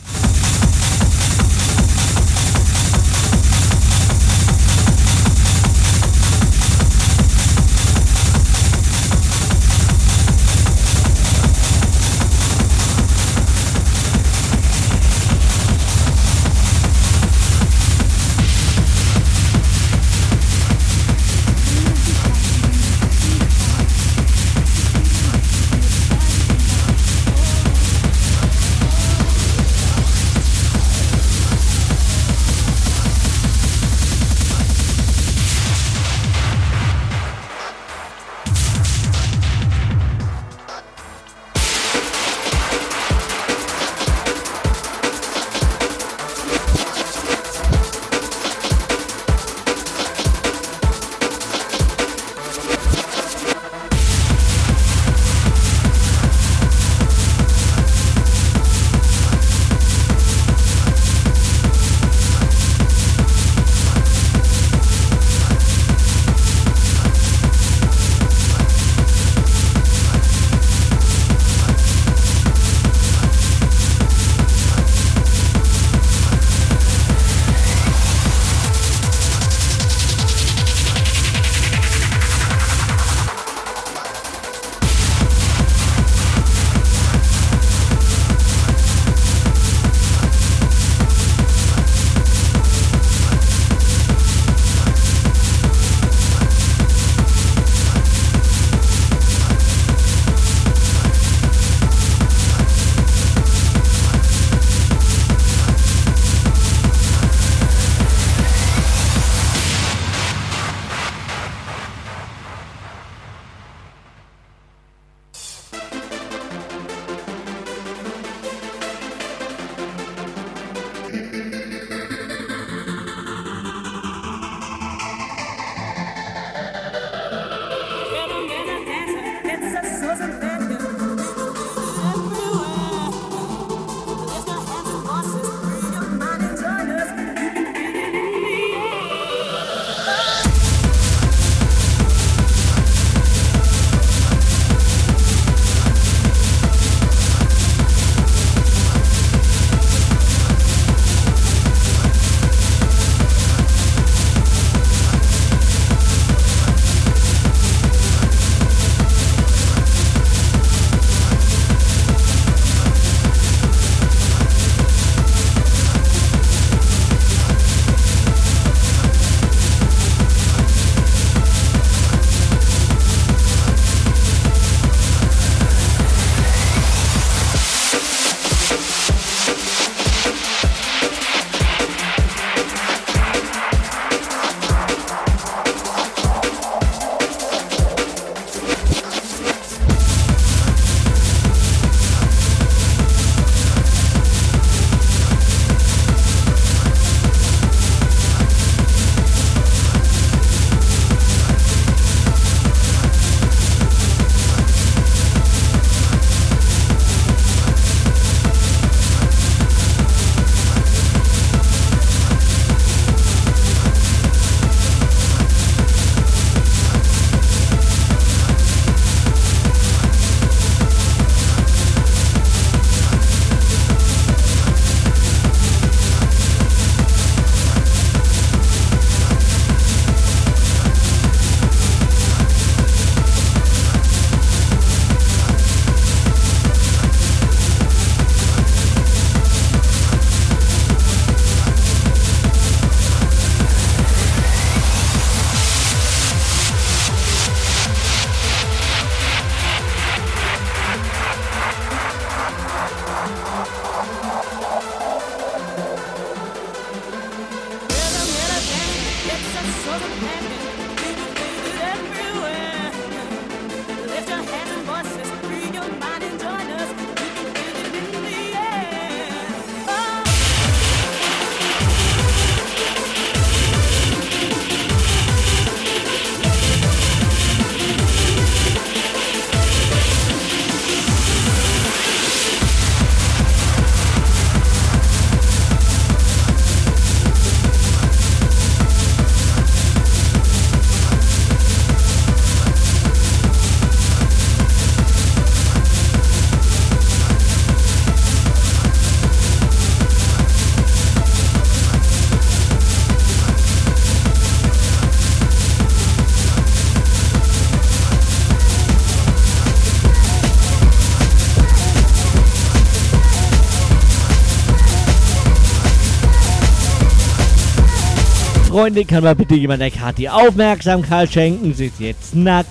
Freunde, kann mal bitte jemand der Kati Aufmerksamkeit schenken? Sie ist jetzt nackt.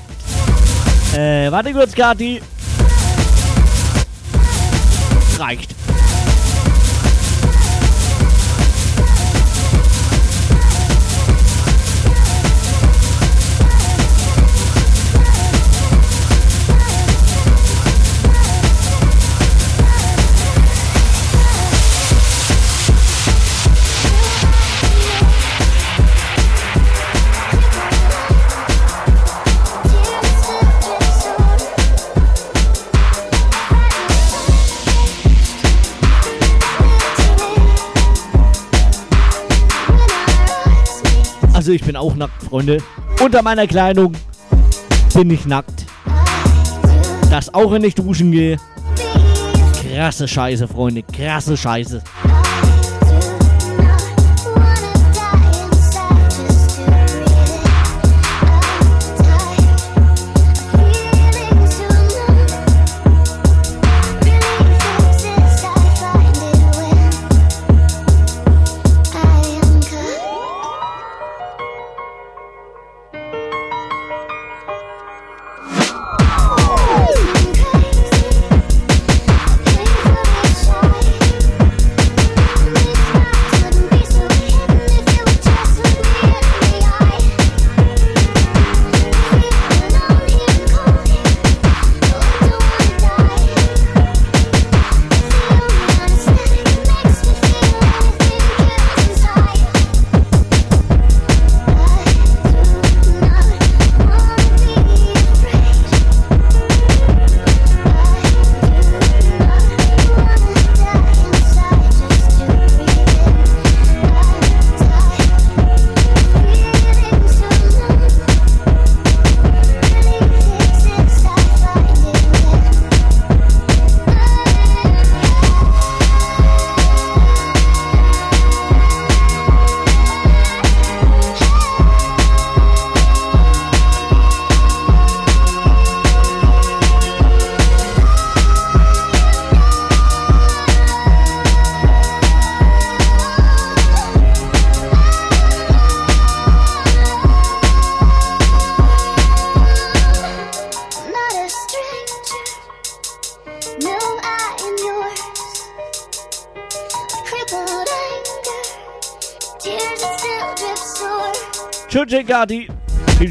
Äh, warte kurz, Kati. Freunde. Unter meiner Kleidung bin ich nackt. Das auch wenn ich duschen gehe. Krasse Scheiße, Freunde. Krasse Scheiße.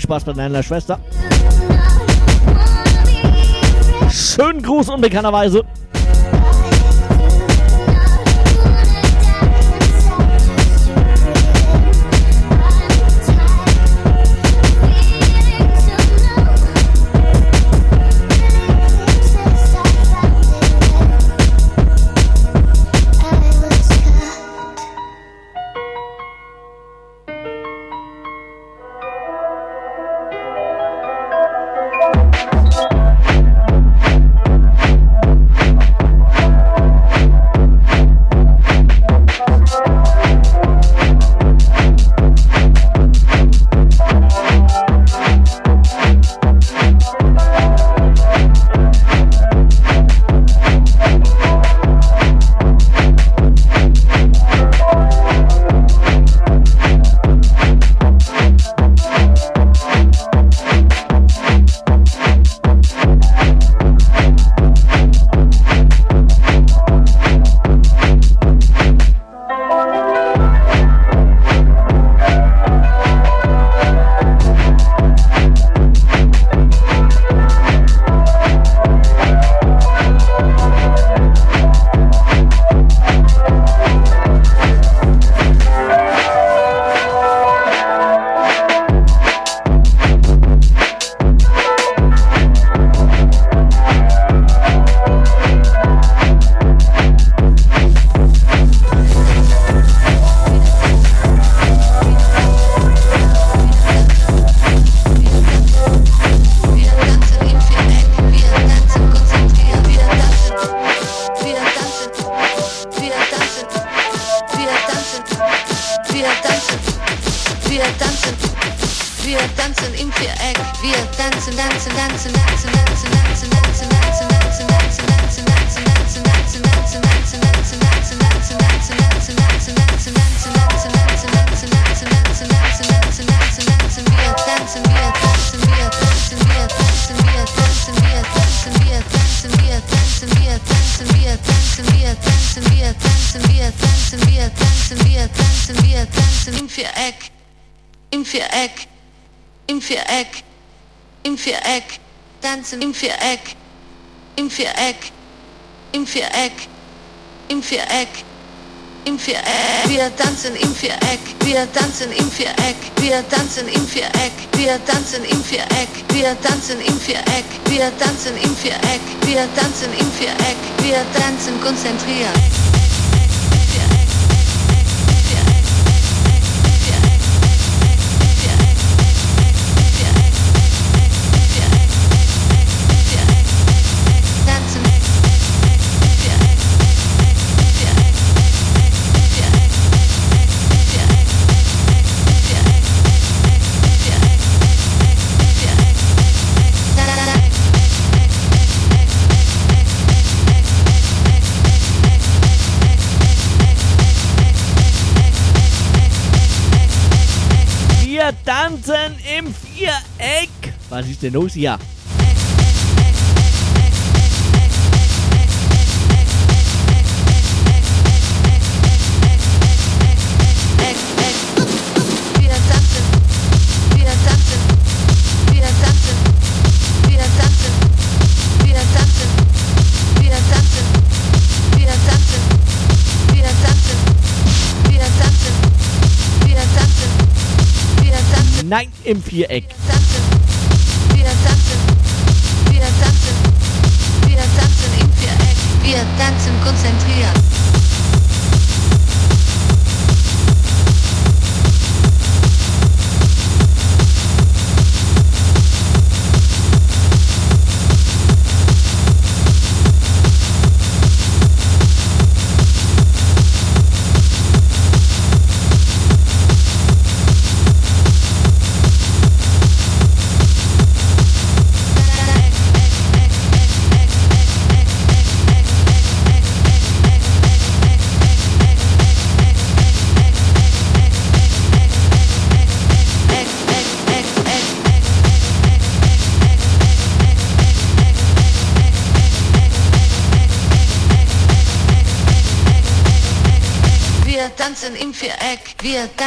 Spaß bei deiner Schwester. Schönen Gruß unbekannterweise. Wir tanzen, Nein, im Viereck.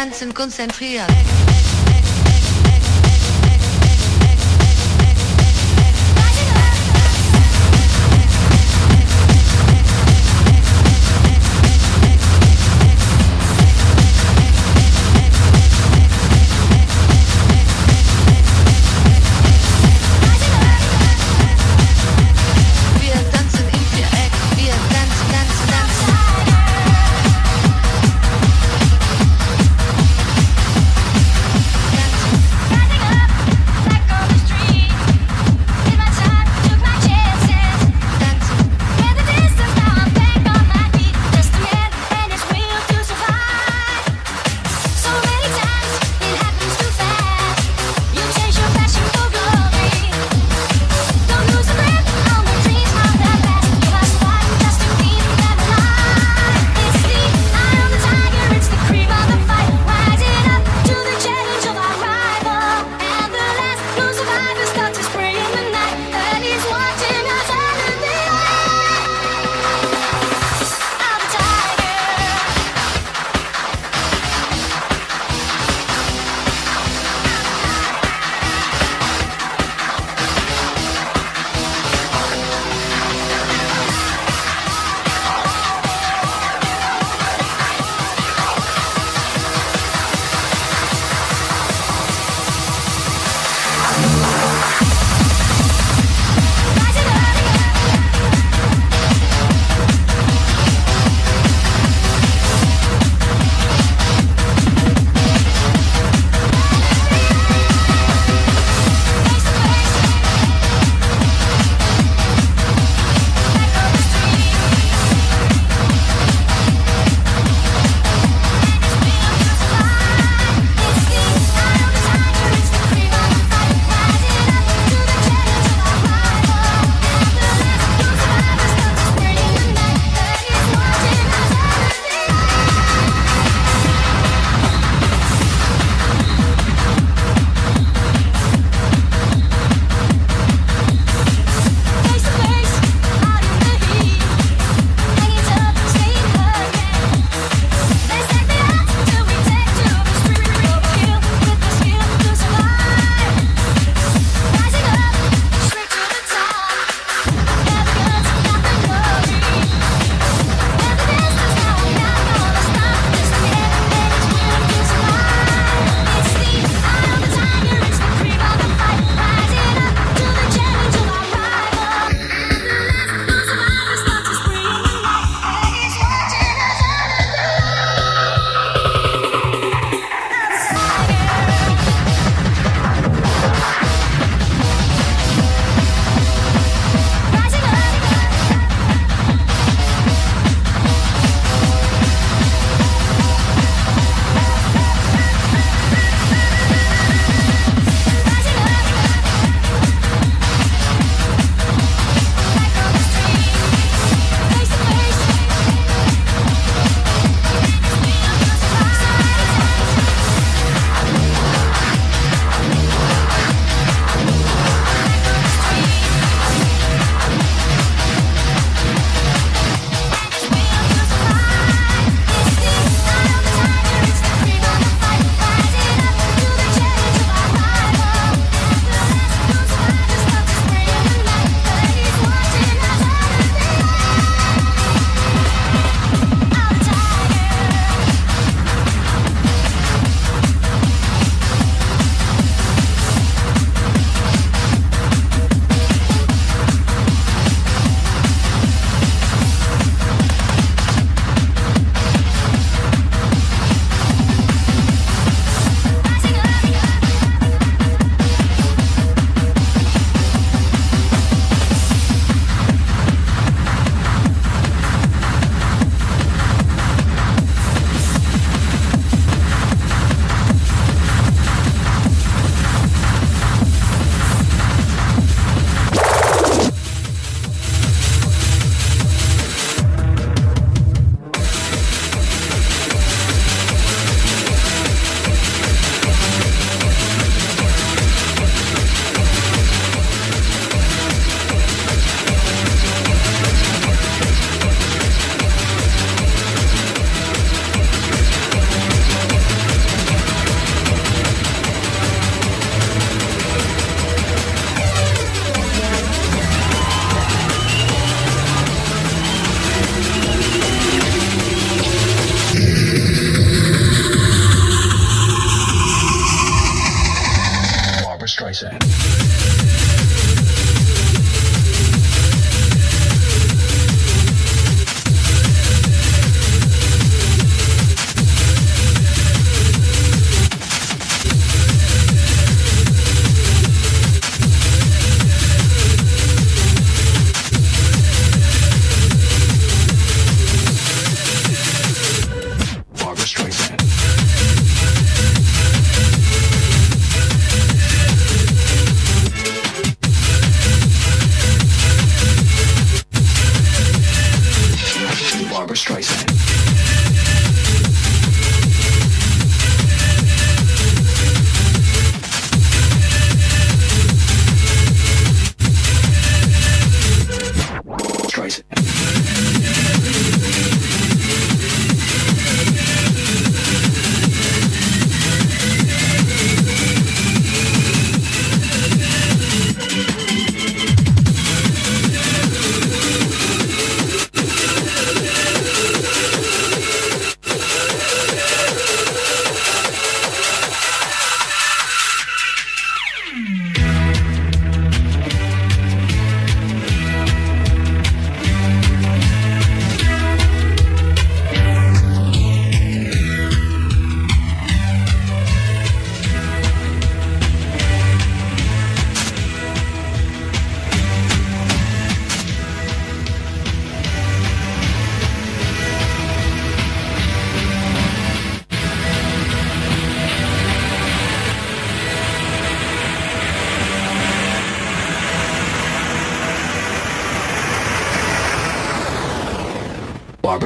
dance and concentrate.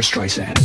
Streisand.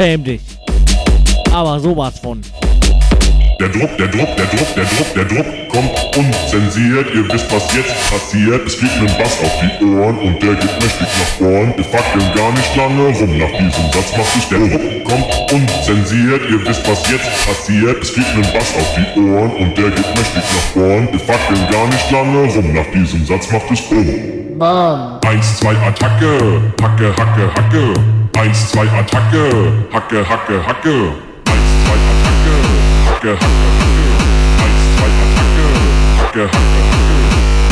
Schäm dich. Aber sowas von. Der Druck, der Druck, der Druck, der Druck, der Druck kommt unzensiert. Ihr wisst, was jetzt passiert. Es fliegt mit Bass auf die Ohren und der geht mächtig nach vorn. Wir fackeln gar nicht lange rum. Nach diesem Satz macht sich der Druck kommt unzensiert. Ihr wisst, was jetzt passiert. Es fliegt mit Bass auf die Ohren und der geht mächtig nach vorn. Wir fackeln gar nicht lange rum. Nach diesem Satz macht es Bumm. Eins, zwei, Attacke, Hacke, Hacke, Hacke. Eins, zwei, Attacke, Hacke, Hacke, Hacke. Eins, zwei, Attacke, Hacke, Hacke, Hacke. Eins, zwei, Attacke, Hacke, Hacke, Hacke.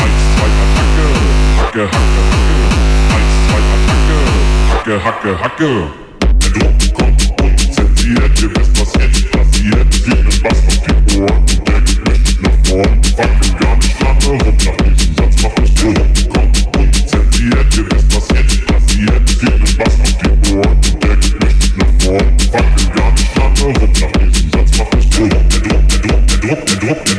Eins, zwei, Attacke, Hacke, Hacke, Hacke. Eins, zwei, Attacke, Hacke, Hacke, Hacke. Der Druck kommt unzensiert, ihr wisst, was jetzt passiert. Mit Bass auf die Ohren und der geht mächtig nach vorn. Fackeln gar nicht lange rum, nach diesem Satz macht es Bumm. Kommt unzensiert, ihr wisst, was jetzt passiert. Mit Bass auf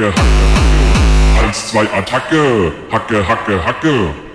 Hacke. Hacke, Hacke, Eins, zwei, Attacke. Hacke, Hacke, Hacke.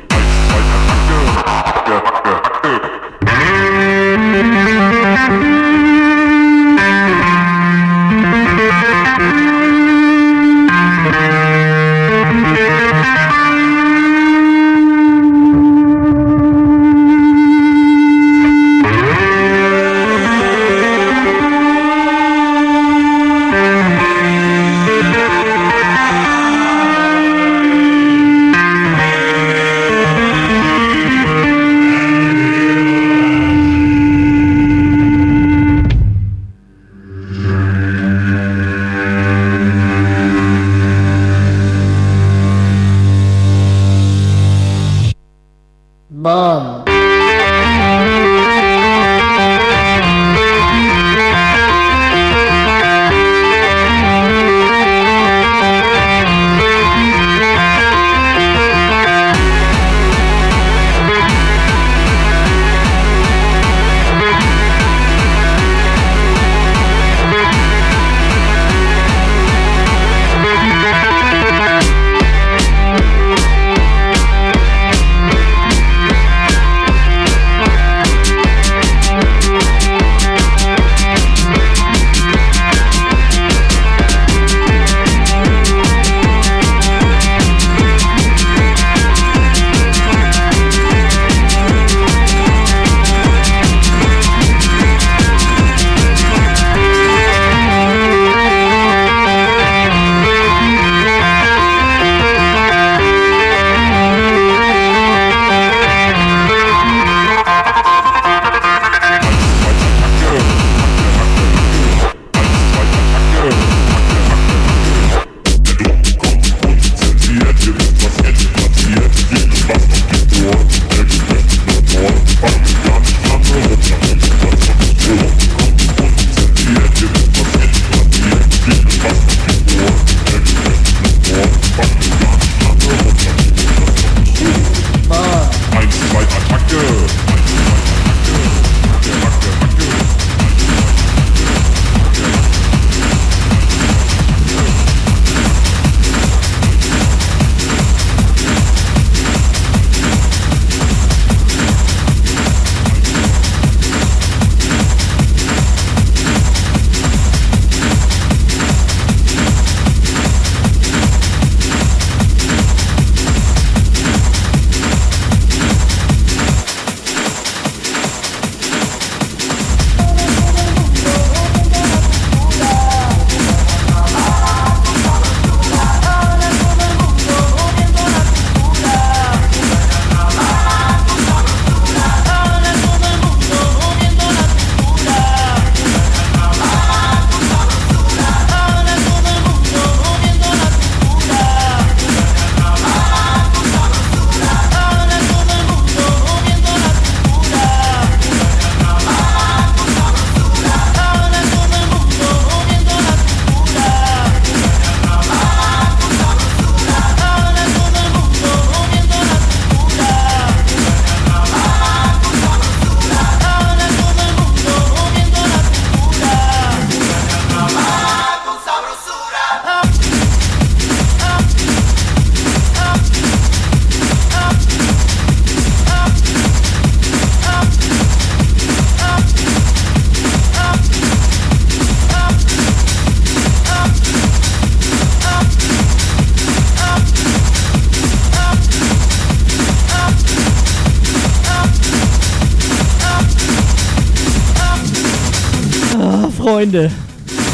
Freunde,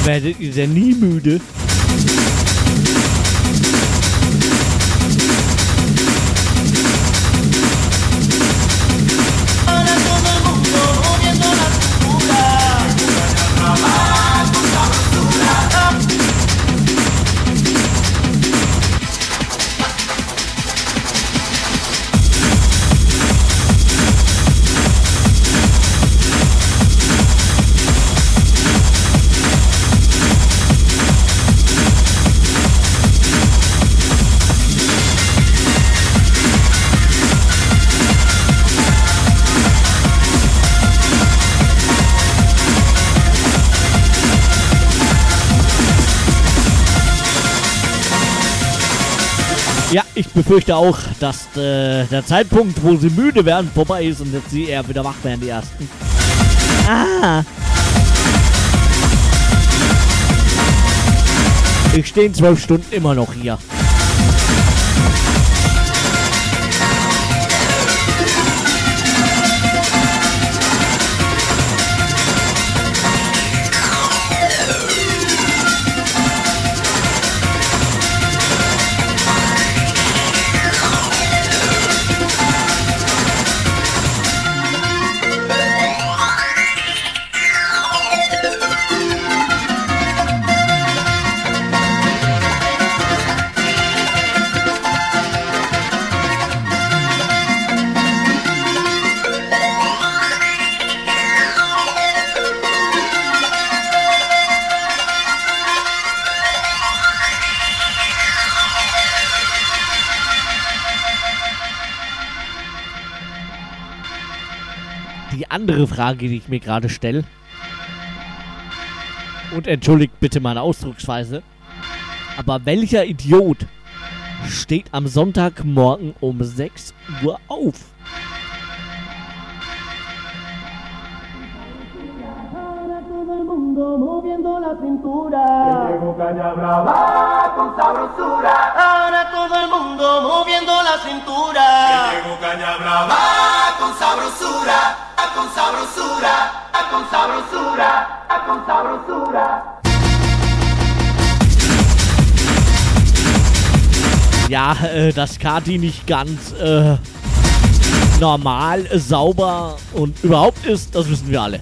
werdet ihr denn nie müde? Befürchte auch, dass äh, der Zeitpunkt, wo sie müde werden, vorbei ist und jetzt sie eher wieder wach werden, die ersten. Ah. Ich stehe in zwölf Stunden immer noch hier. Andere Frage, die ich mir gerade stelle, und entschuldigt bitte meine Ausdrucksweise, aber welcher Idiot steht am Sonntagmorgen um 6 Uhr auf? moviendo la cintura. Llegó caña brava con sabrosura. Ahora todo el mundo moviendo la cintura. Llegó caña brava con sabrosura. Con sabrosura. Con sabrosura. Con sabrosura. Ja, äh, dass Kati nicht ganz äh, normal, sauber und überhaupt ist, das wissen wir alle.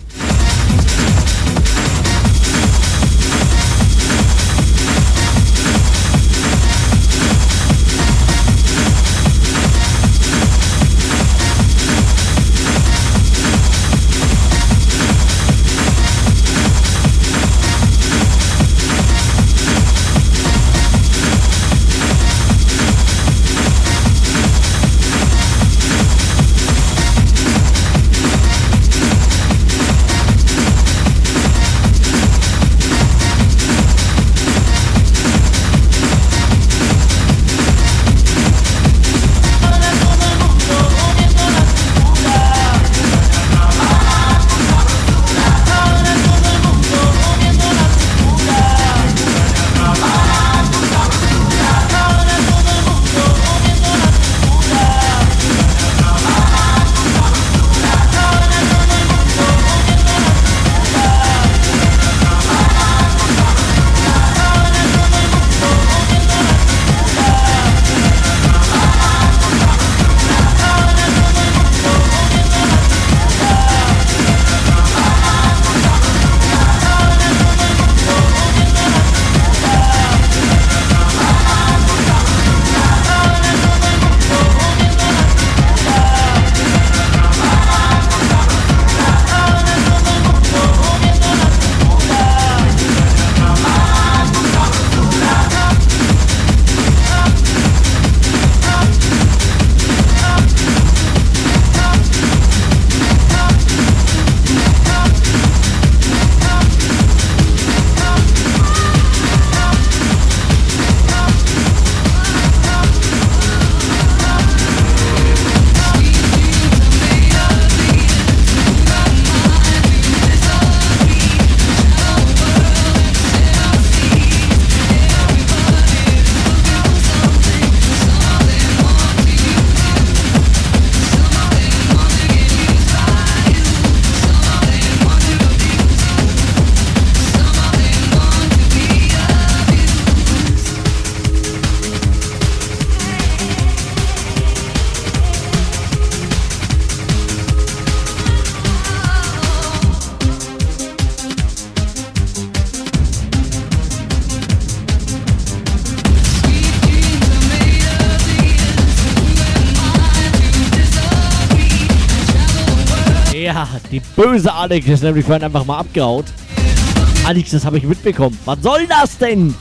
Böse Alex ist nämlich vorhin einfach mal abgehaut. Alex, das habe ich mitbekommen. Was soll das denn?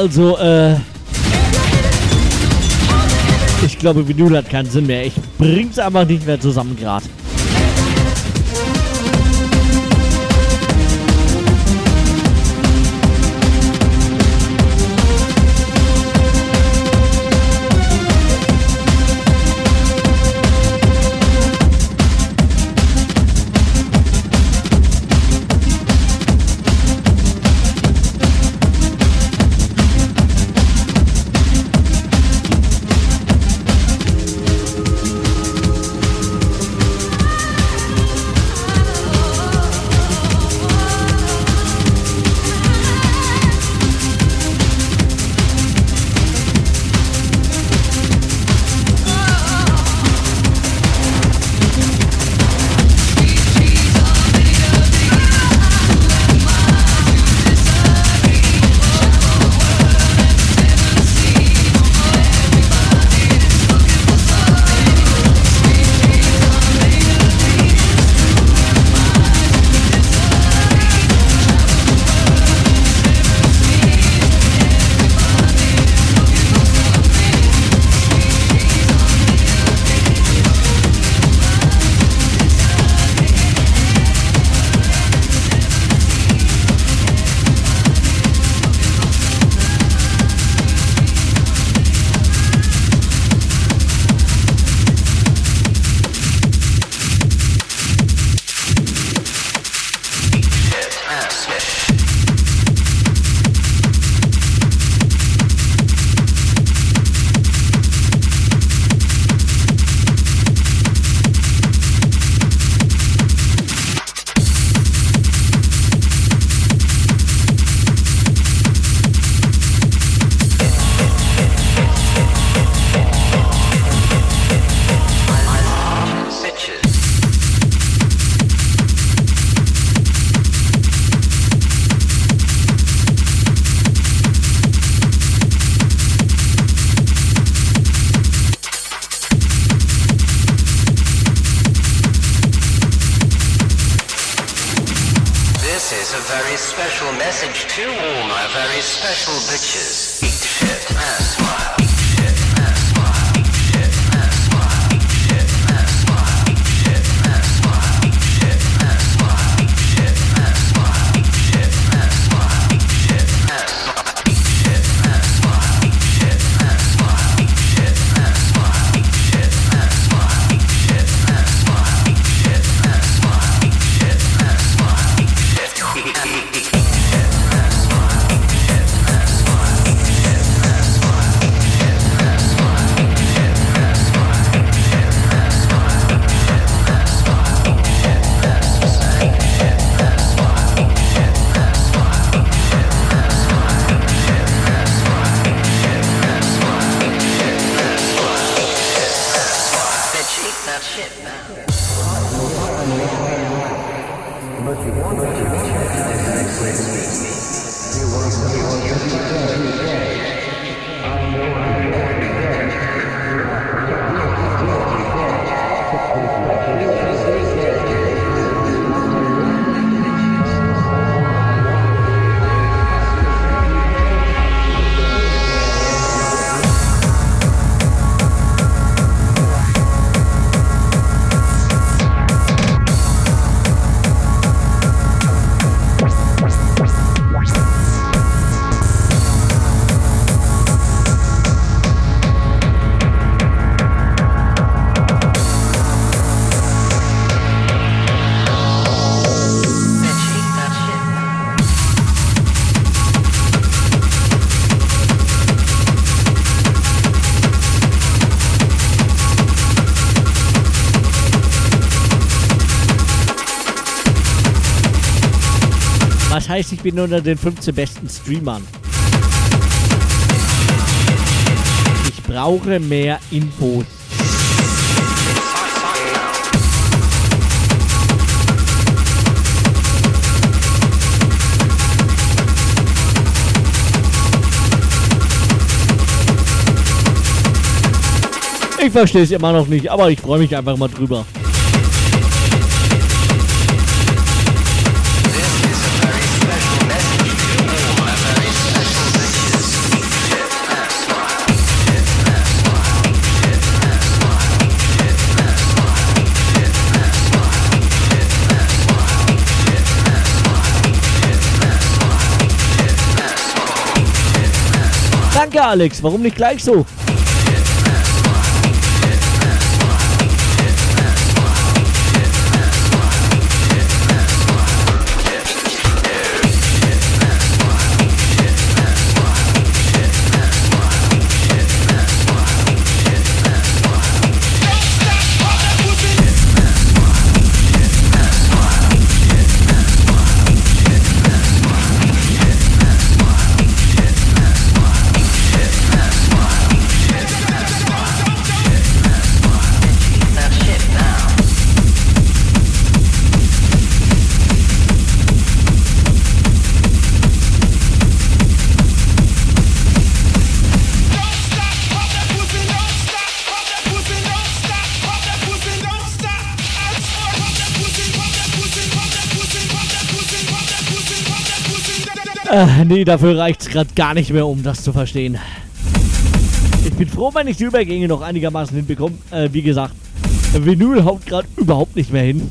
Also, äh. Ich glaube, Vinyl hat keinen Sinn mehr. Ich bring's einfach nicht mehr zusammen gerade. Heißt, ich bin unter den 15 besten Streamern? Ich brauche mehr Infos. Ich verstehe es immer noch nicht, aber ich freue mich einfach mal drüber. Alex. Warum nicht gleich so? Nee, dafür reicht's gerade gar nicht mehr, um das zu verstehen. Ich bin froh, wenn ich die Übergänge noch einigermaßen hinbekomme. Äh, wie gesagt, Vinyl haut gerade überhaupt nicht mehr hin.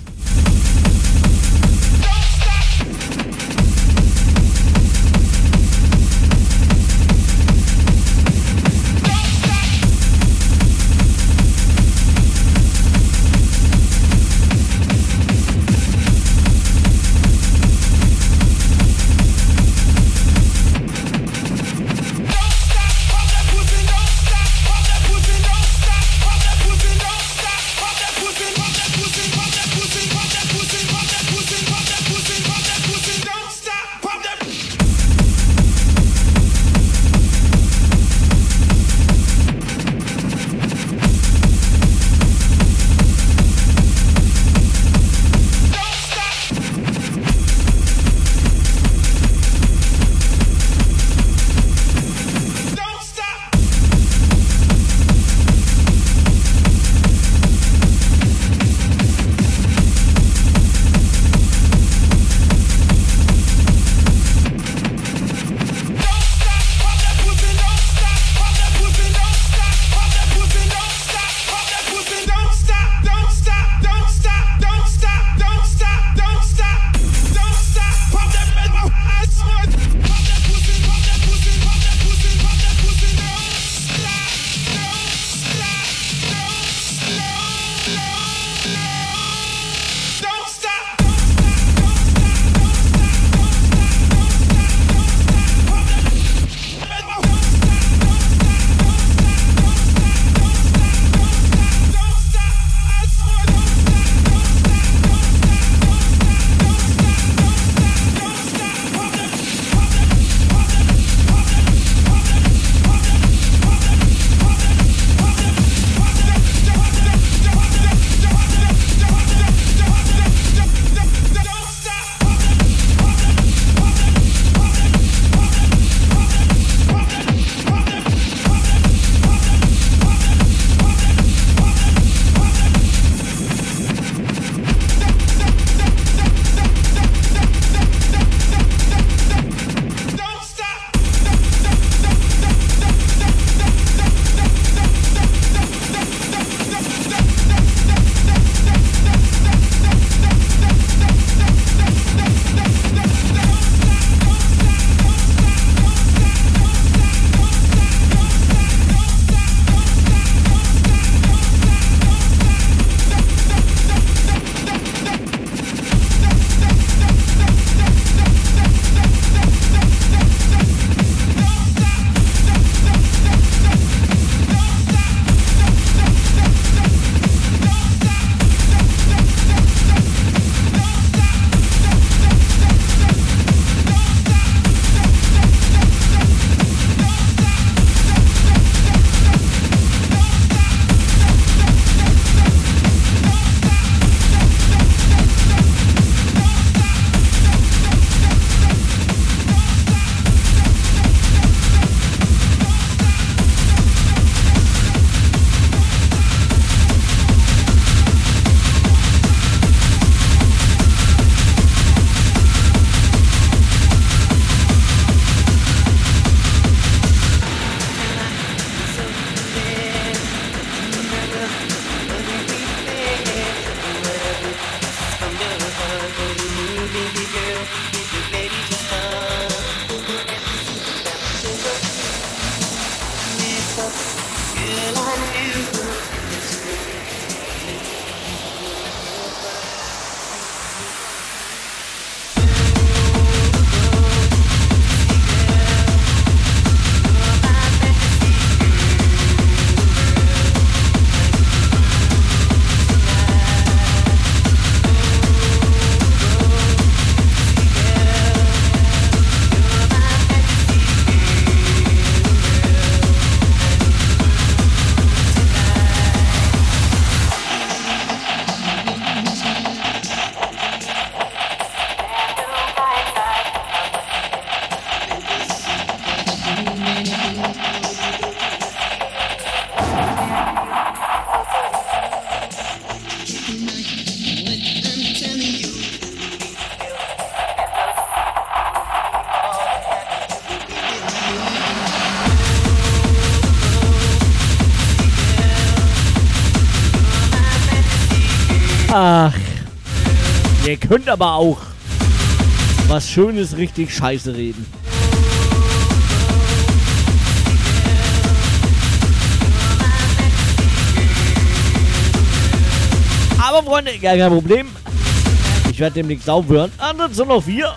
Könnt aber auch was Schönes richtig scheiße reden. Aber Freunde, gar kein Problem. Ich werde demnächst aufhören. Ansonsten noch vier.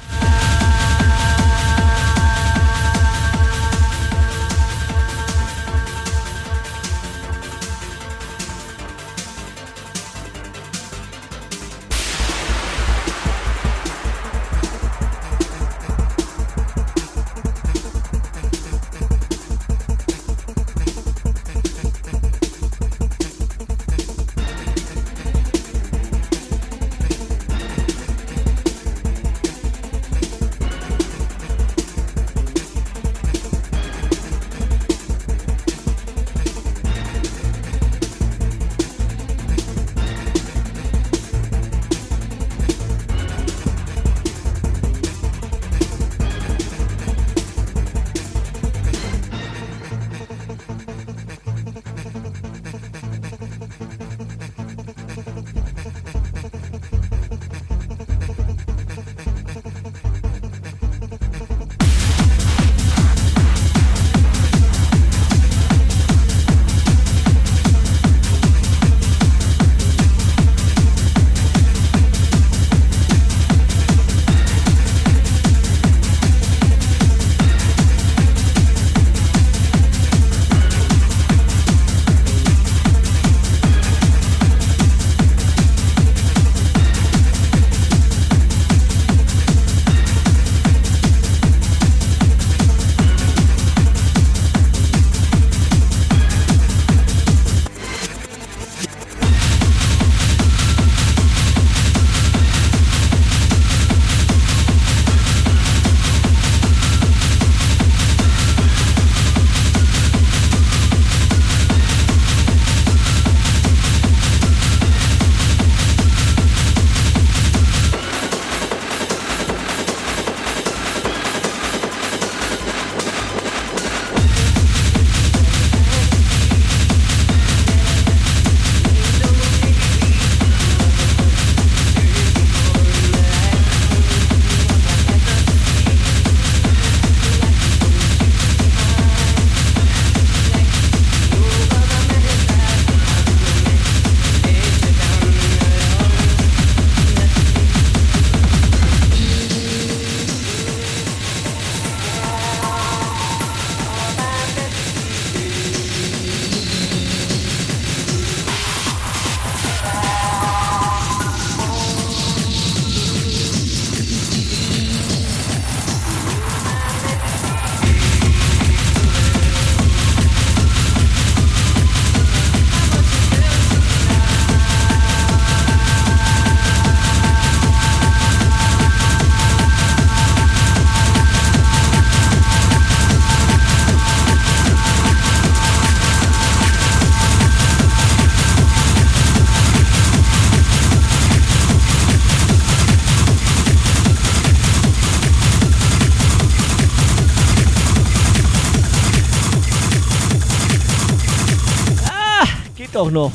Doch noch.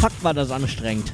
Fuck, war das anstrengend.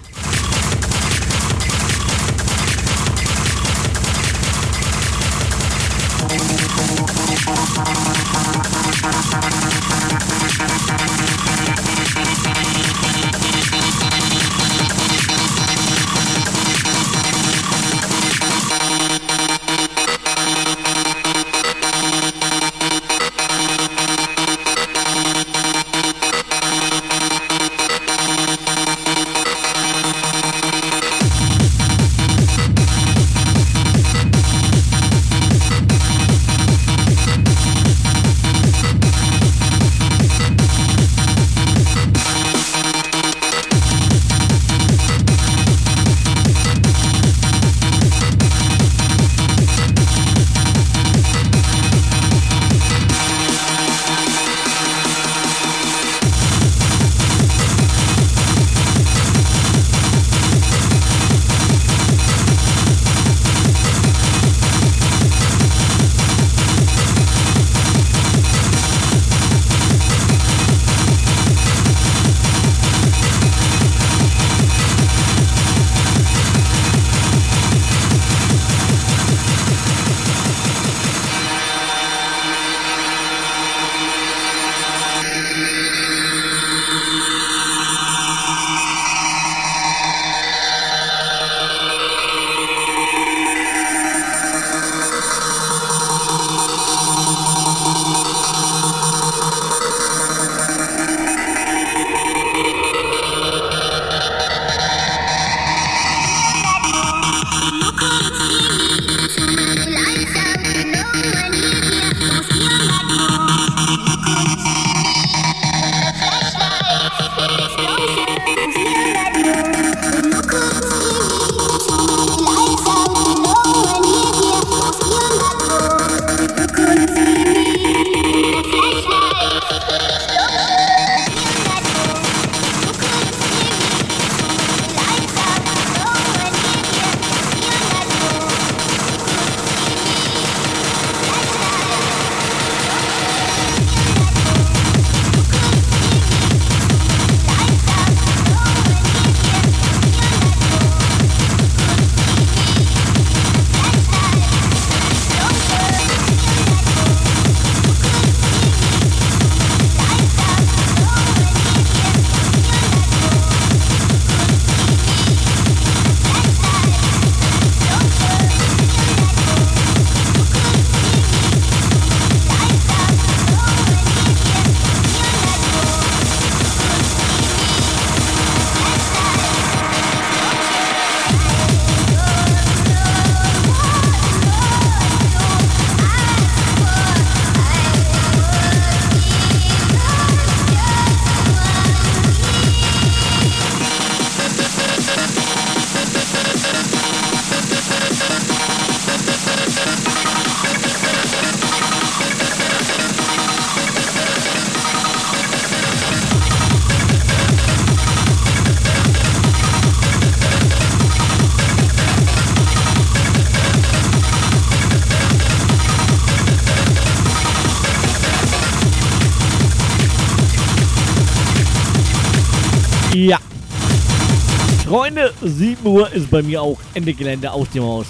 7 Uhr ist bei mir auch Ende Gelände aus dem Haus.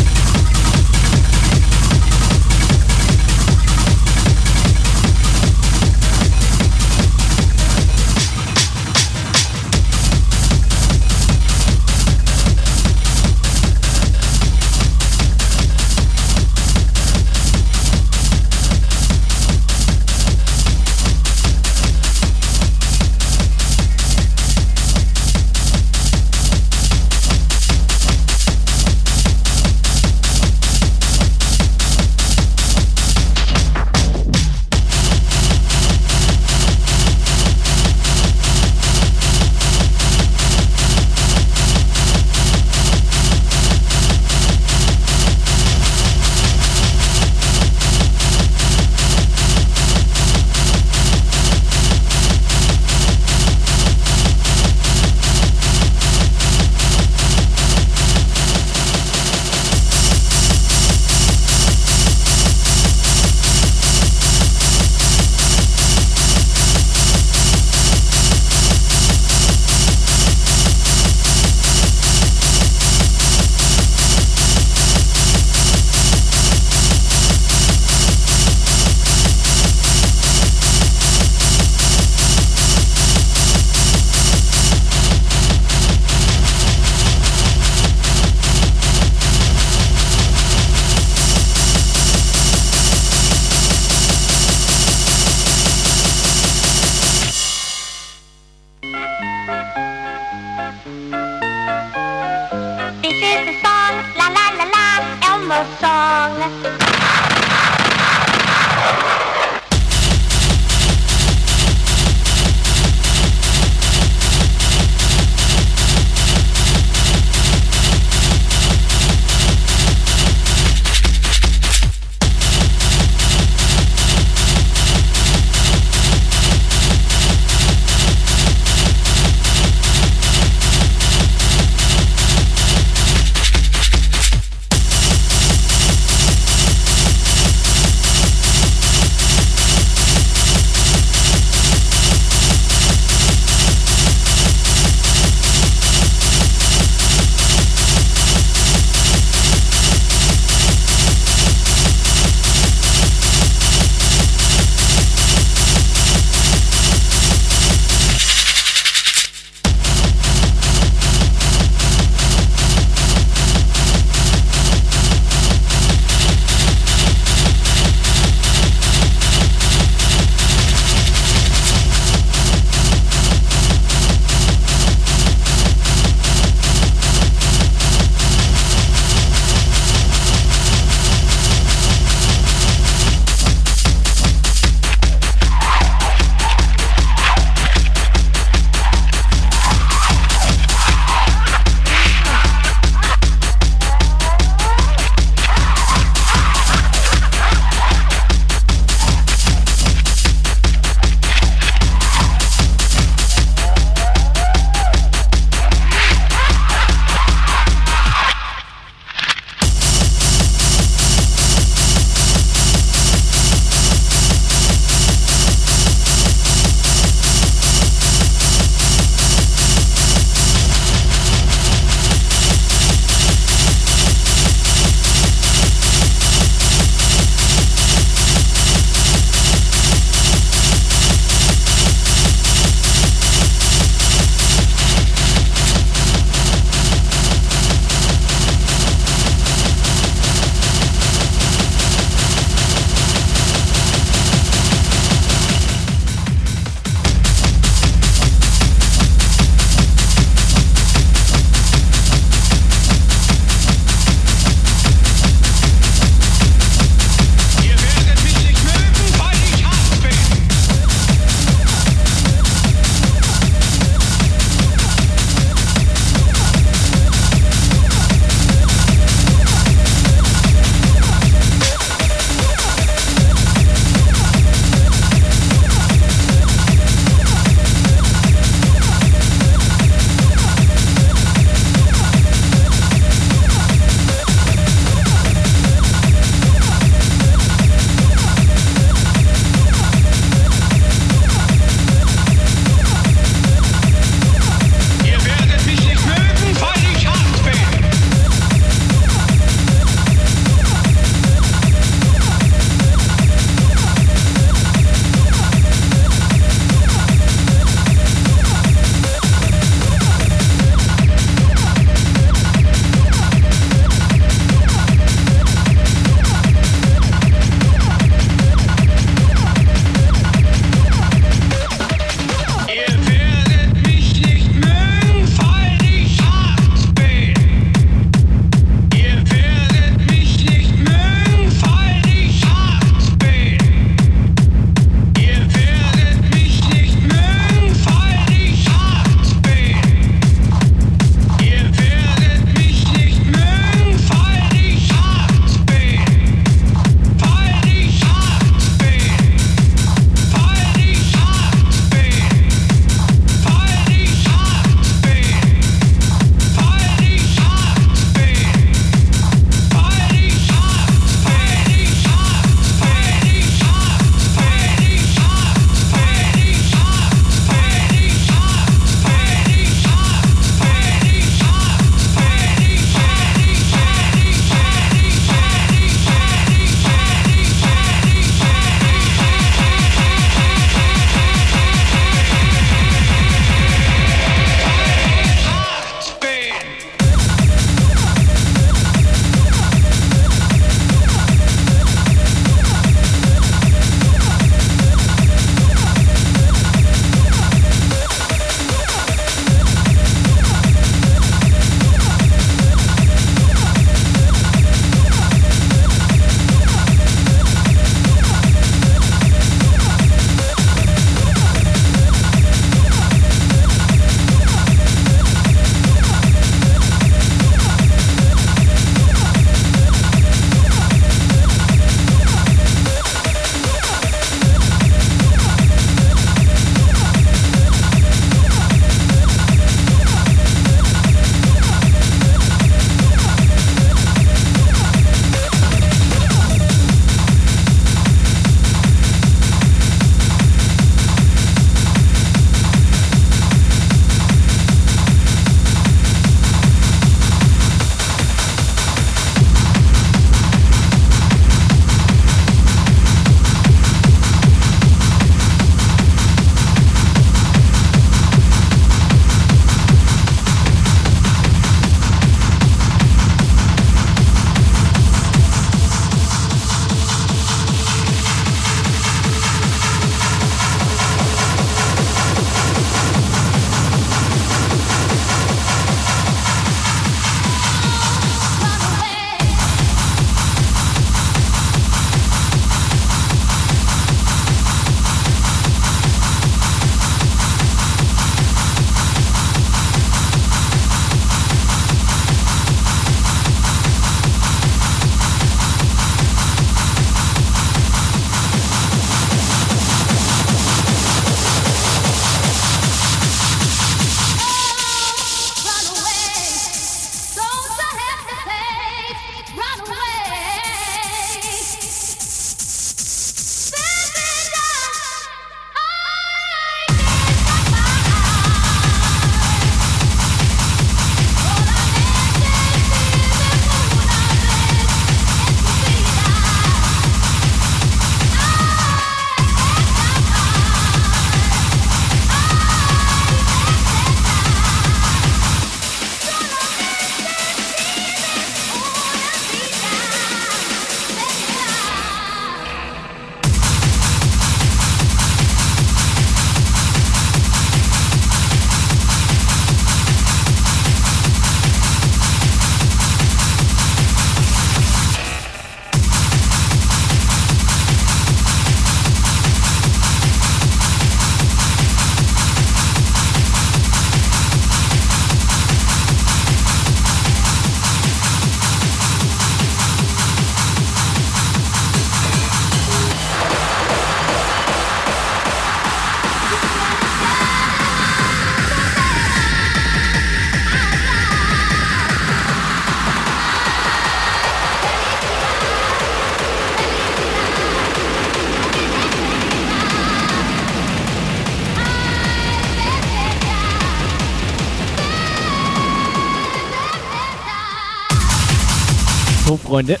Freunde.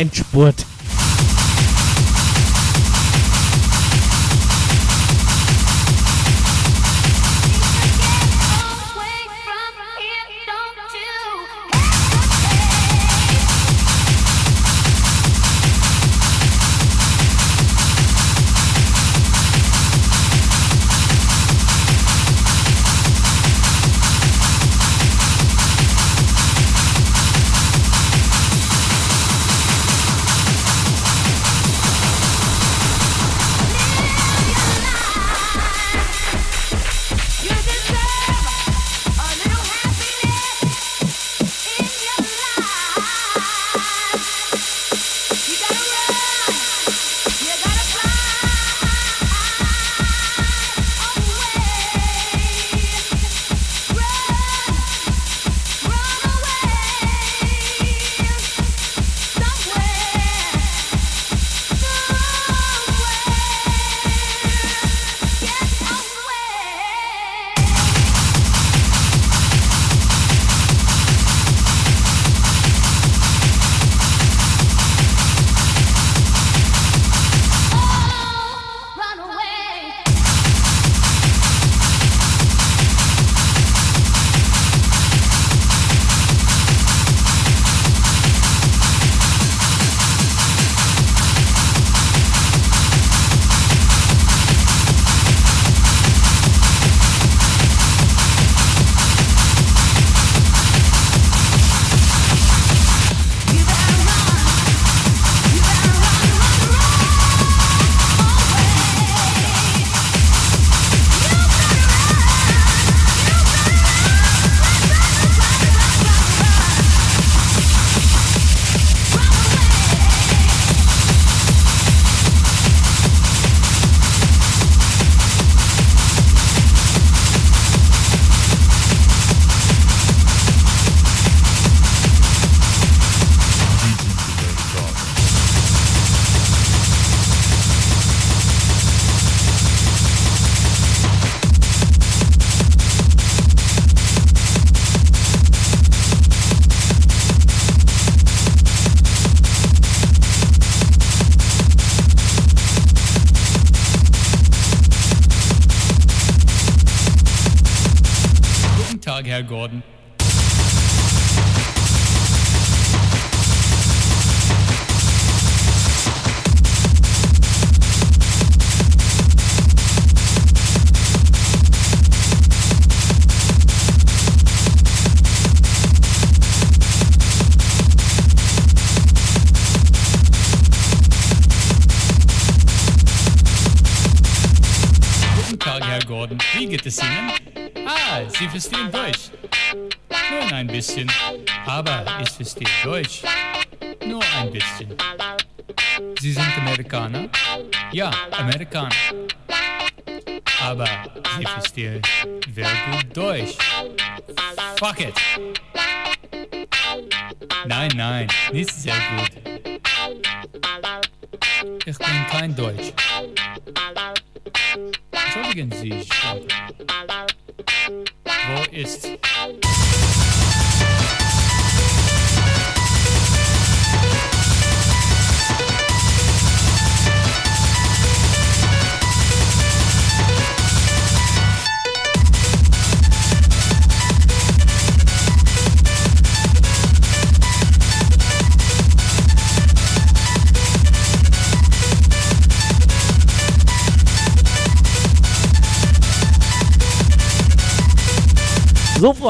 Endspurt.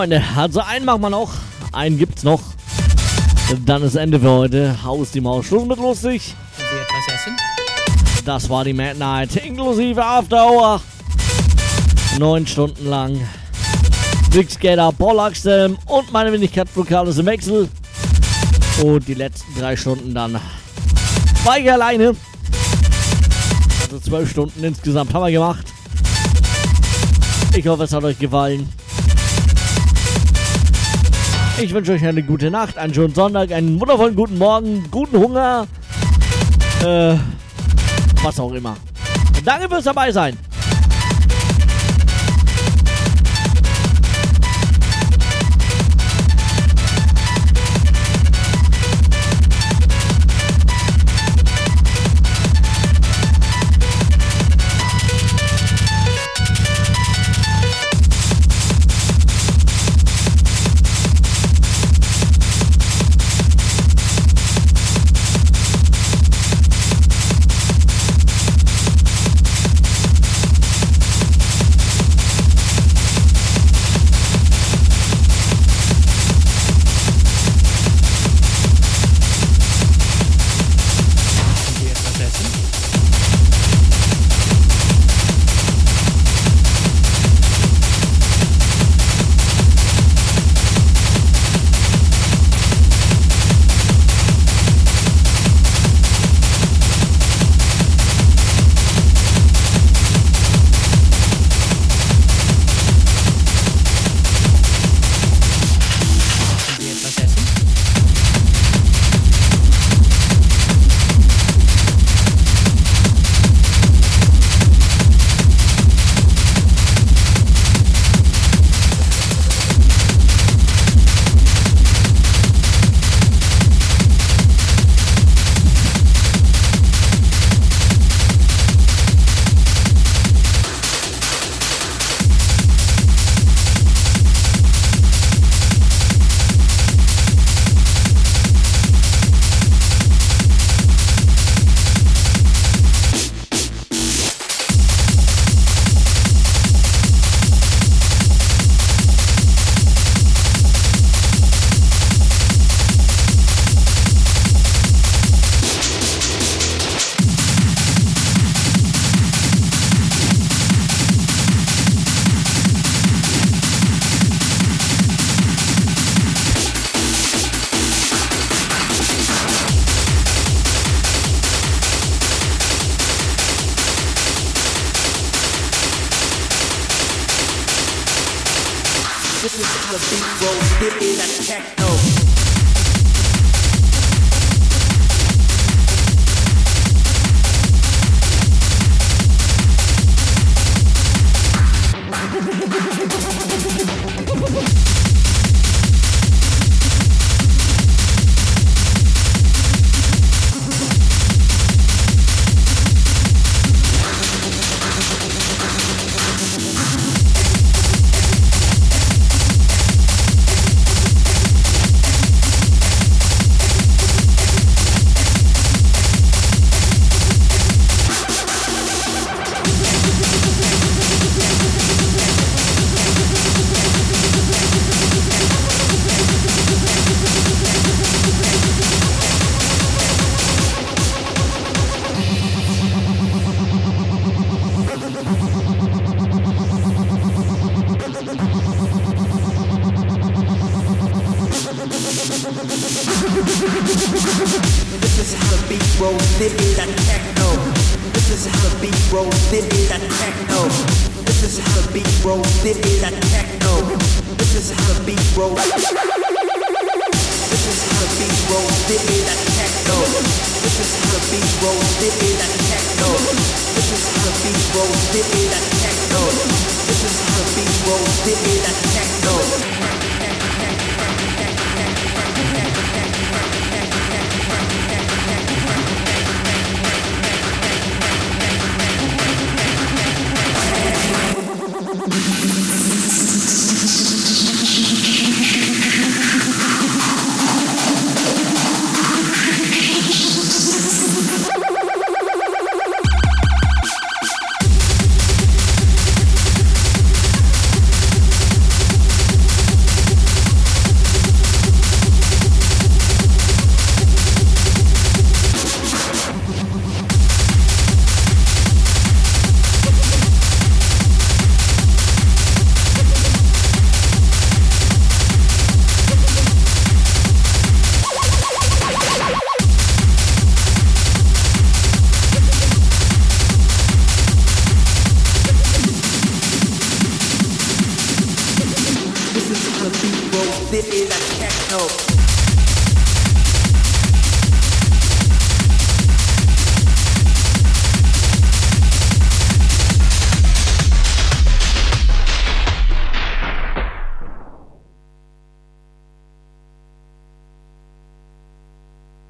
Freunde, also einen machen wir noch. Einen gibt's noch. Dann ist Ende für heute. Haus die Maus. Schluss mit lustig. Das war die Mad Night inklusive After Hour. Neun Stunden lang. Big Skater, Paul Axel und meine Wenigkeit Vokales im Wechsel. Und die letzten drei Stunden dann war ich alleine. Also zwölf Stunden insgesamt haben wir gemacht. Ich hoffe, es hat euch gefallen. Ich wünsche euch eine gute Nacht, einen schönen Sonntag, einen wundervollen guten Morgen, guten Hunger. Äh, was auch immer. Danke fürs dabei sein.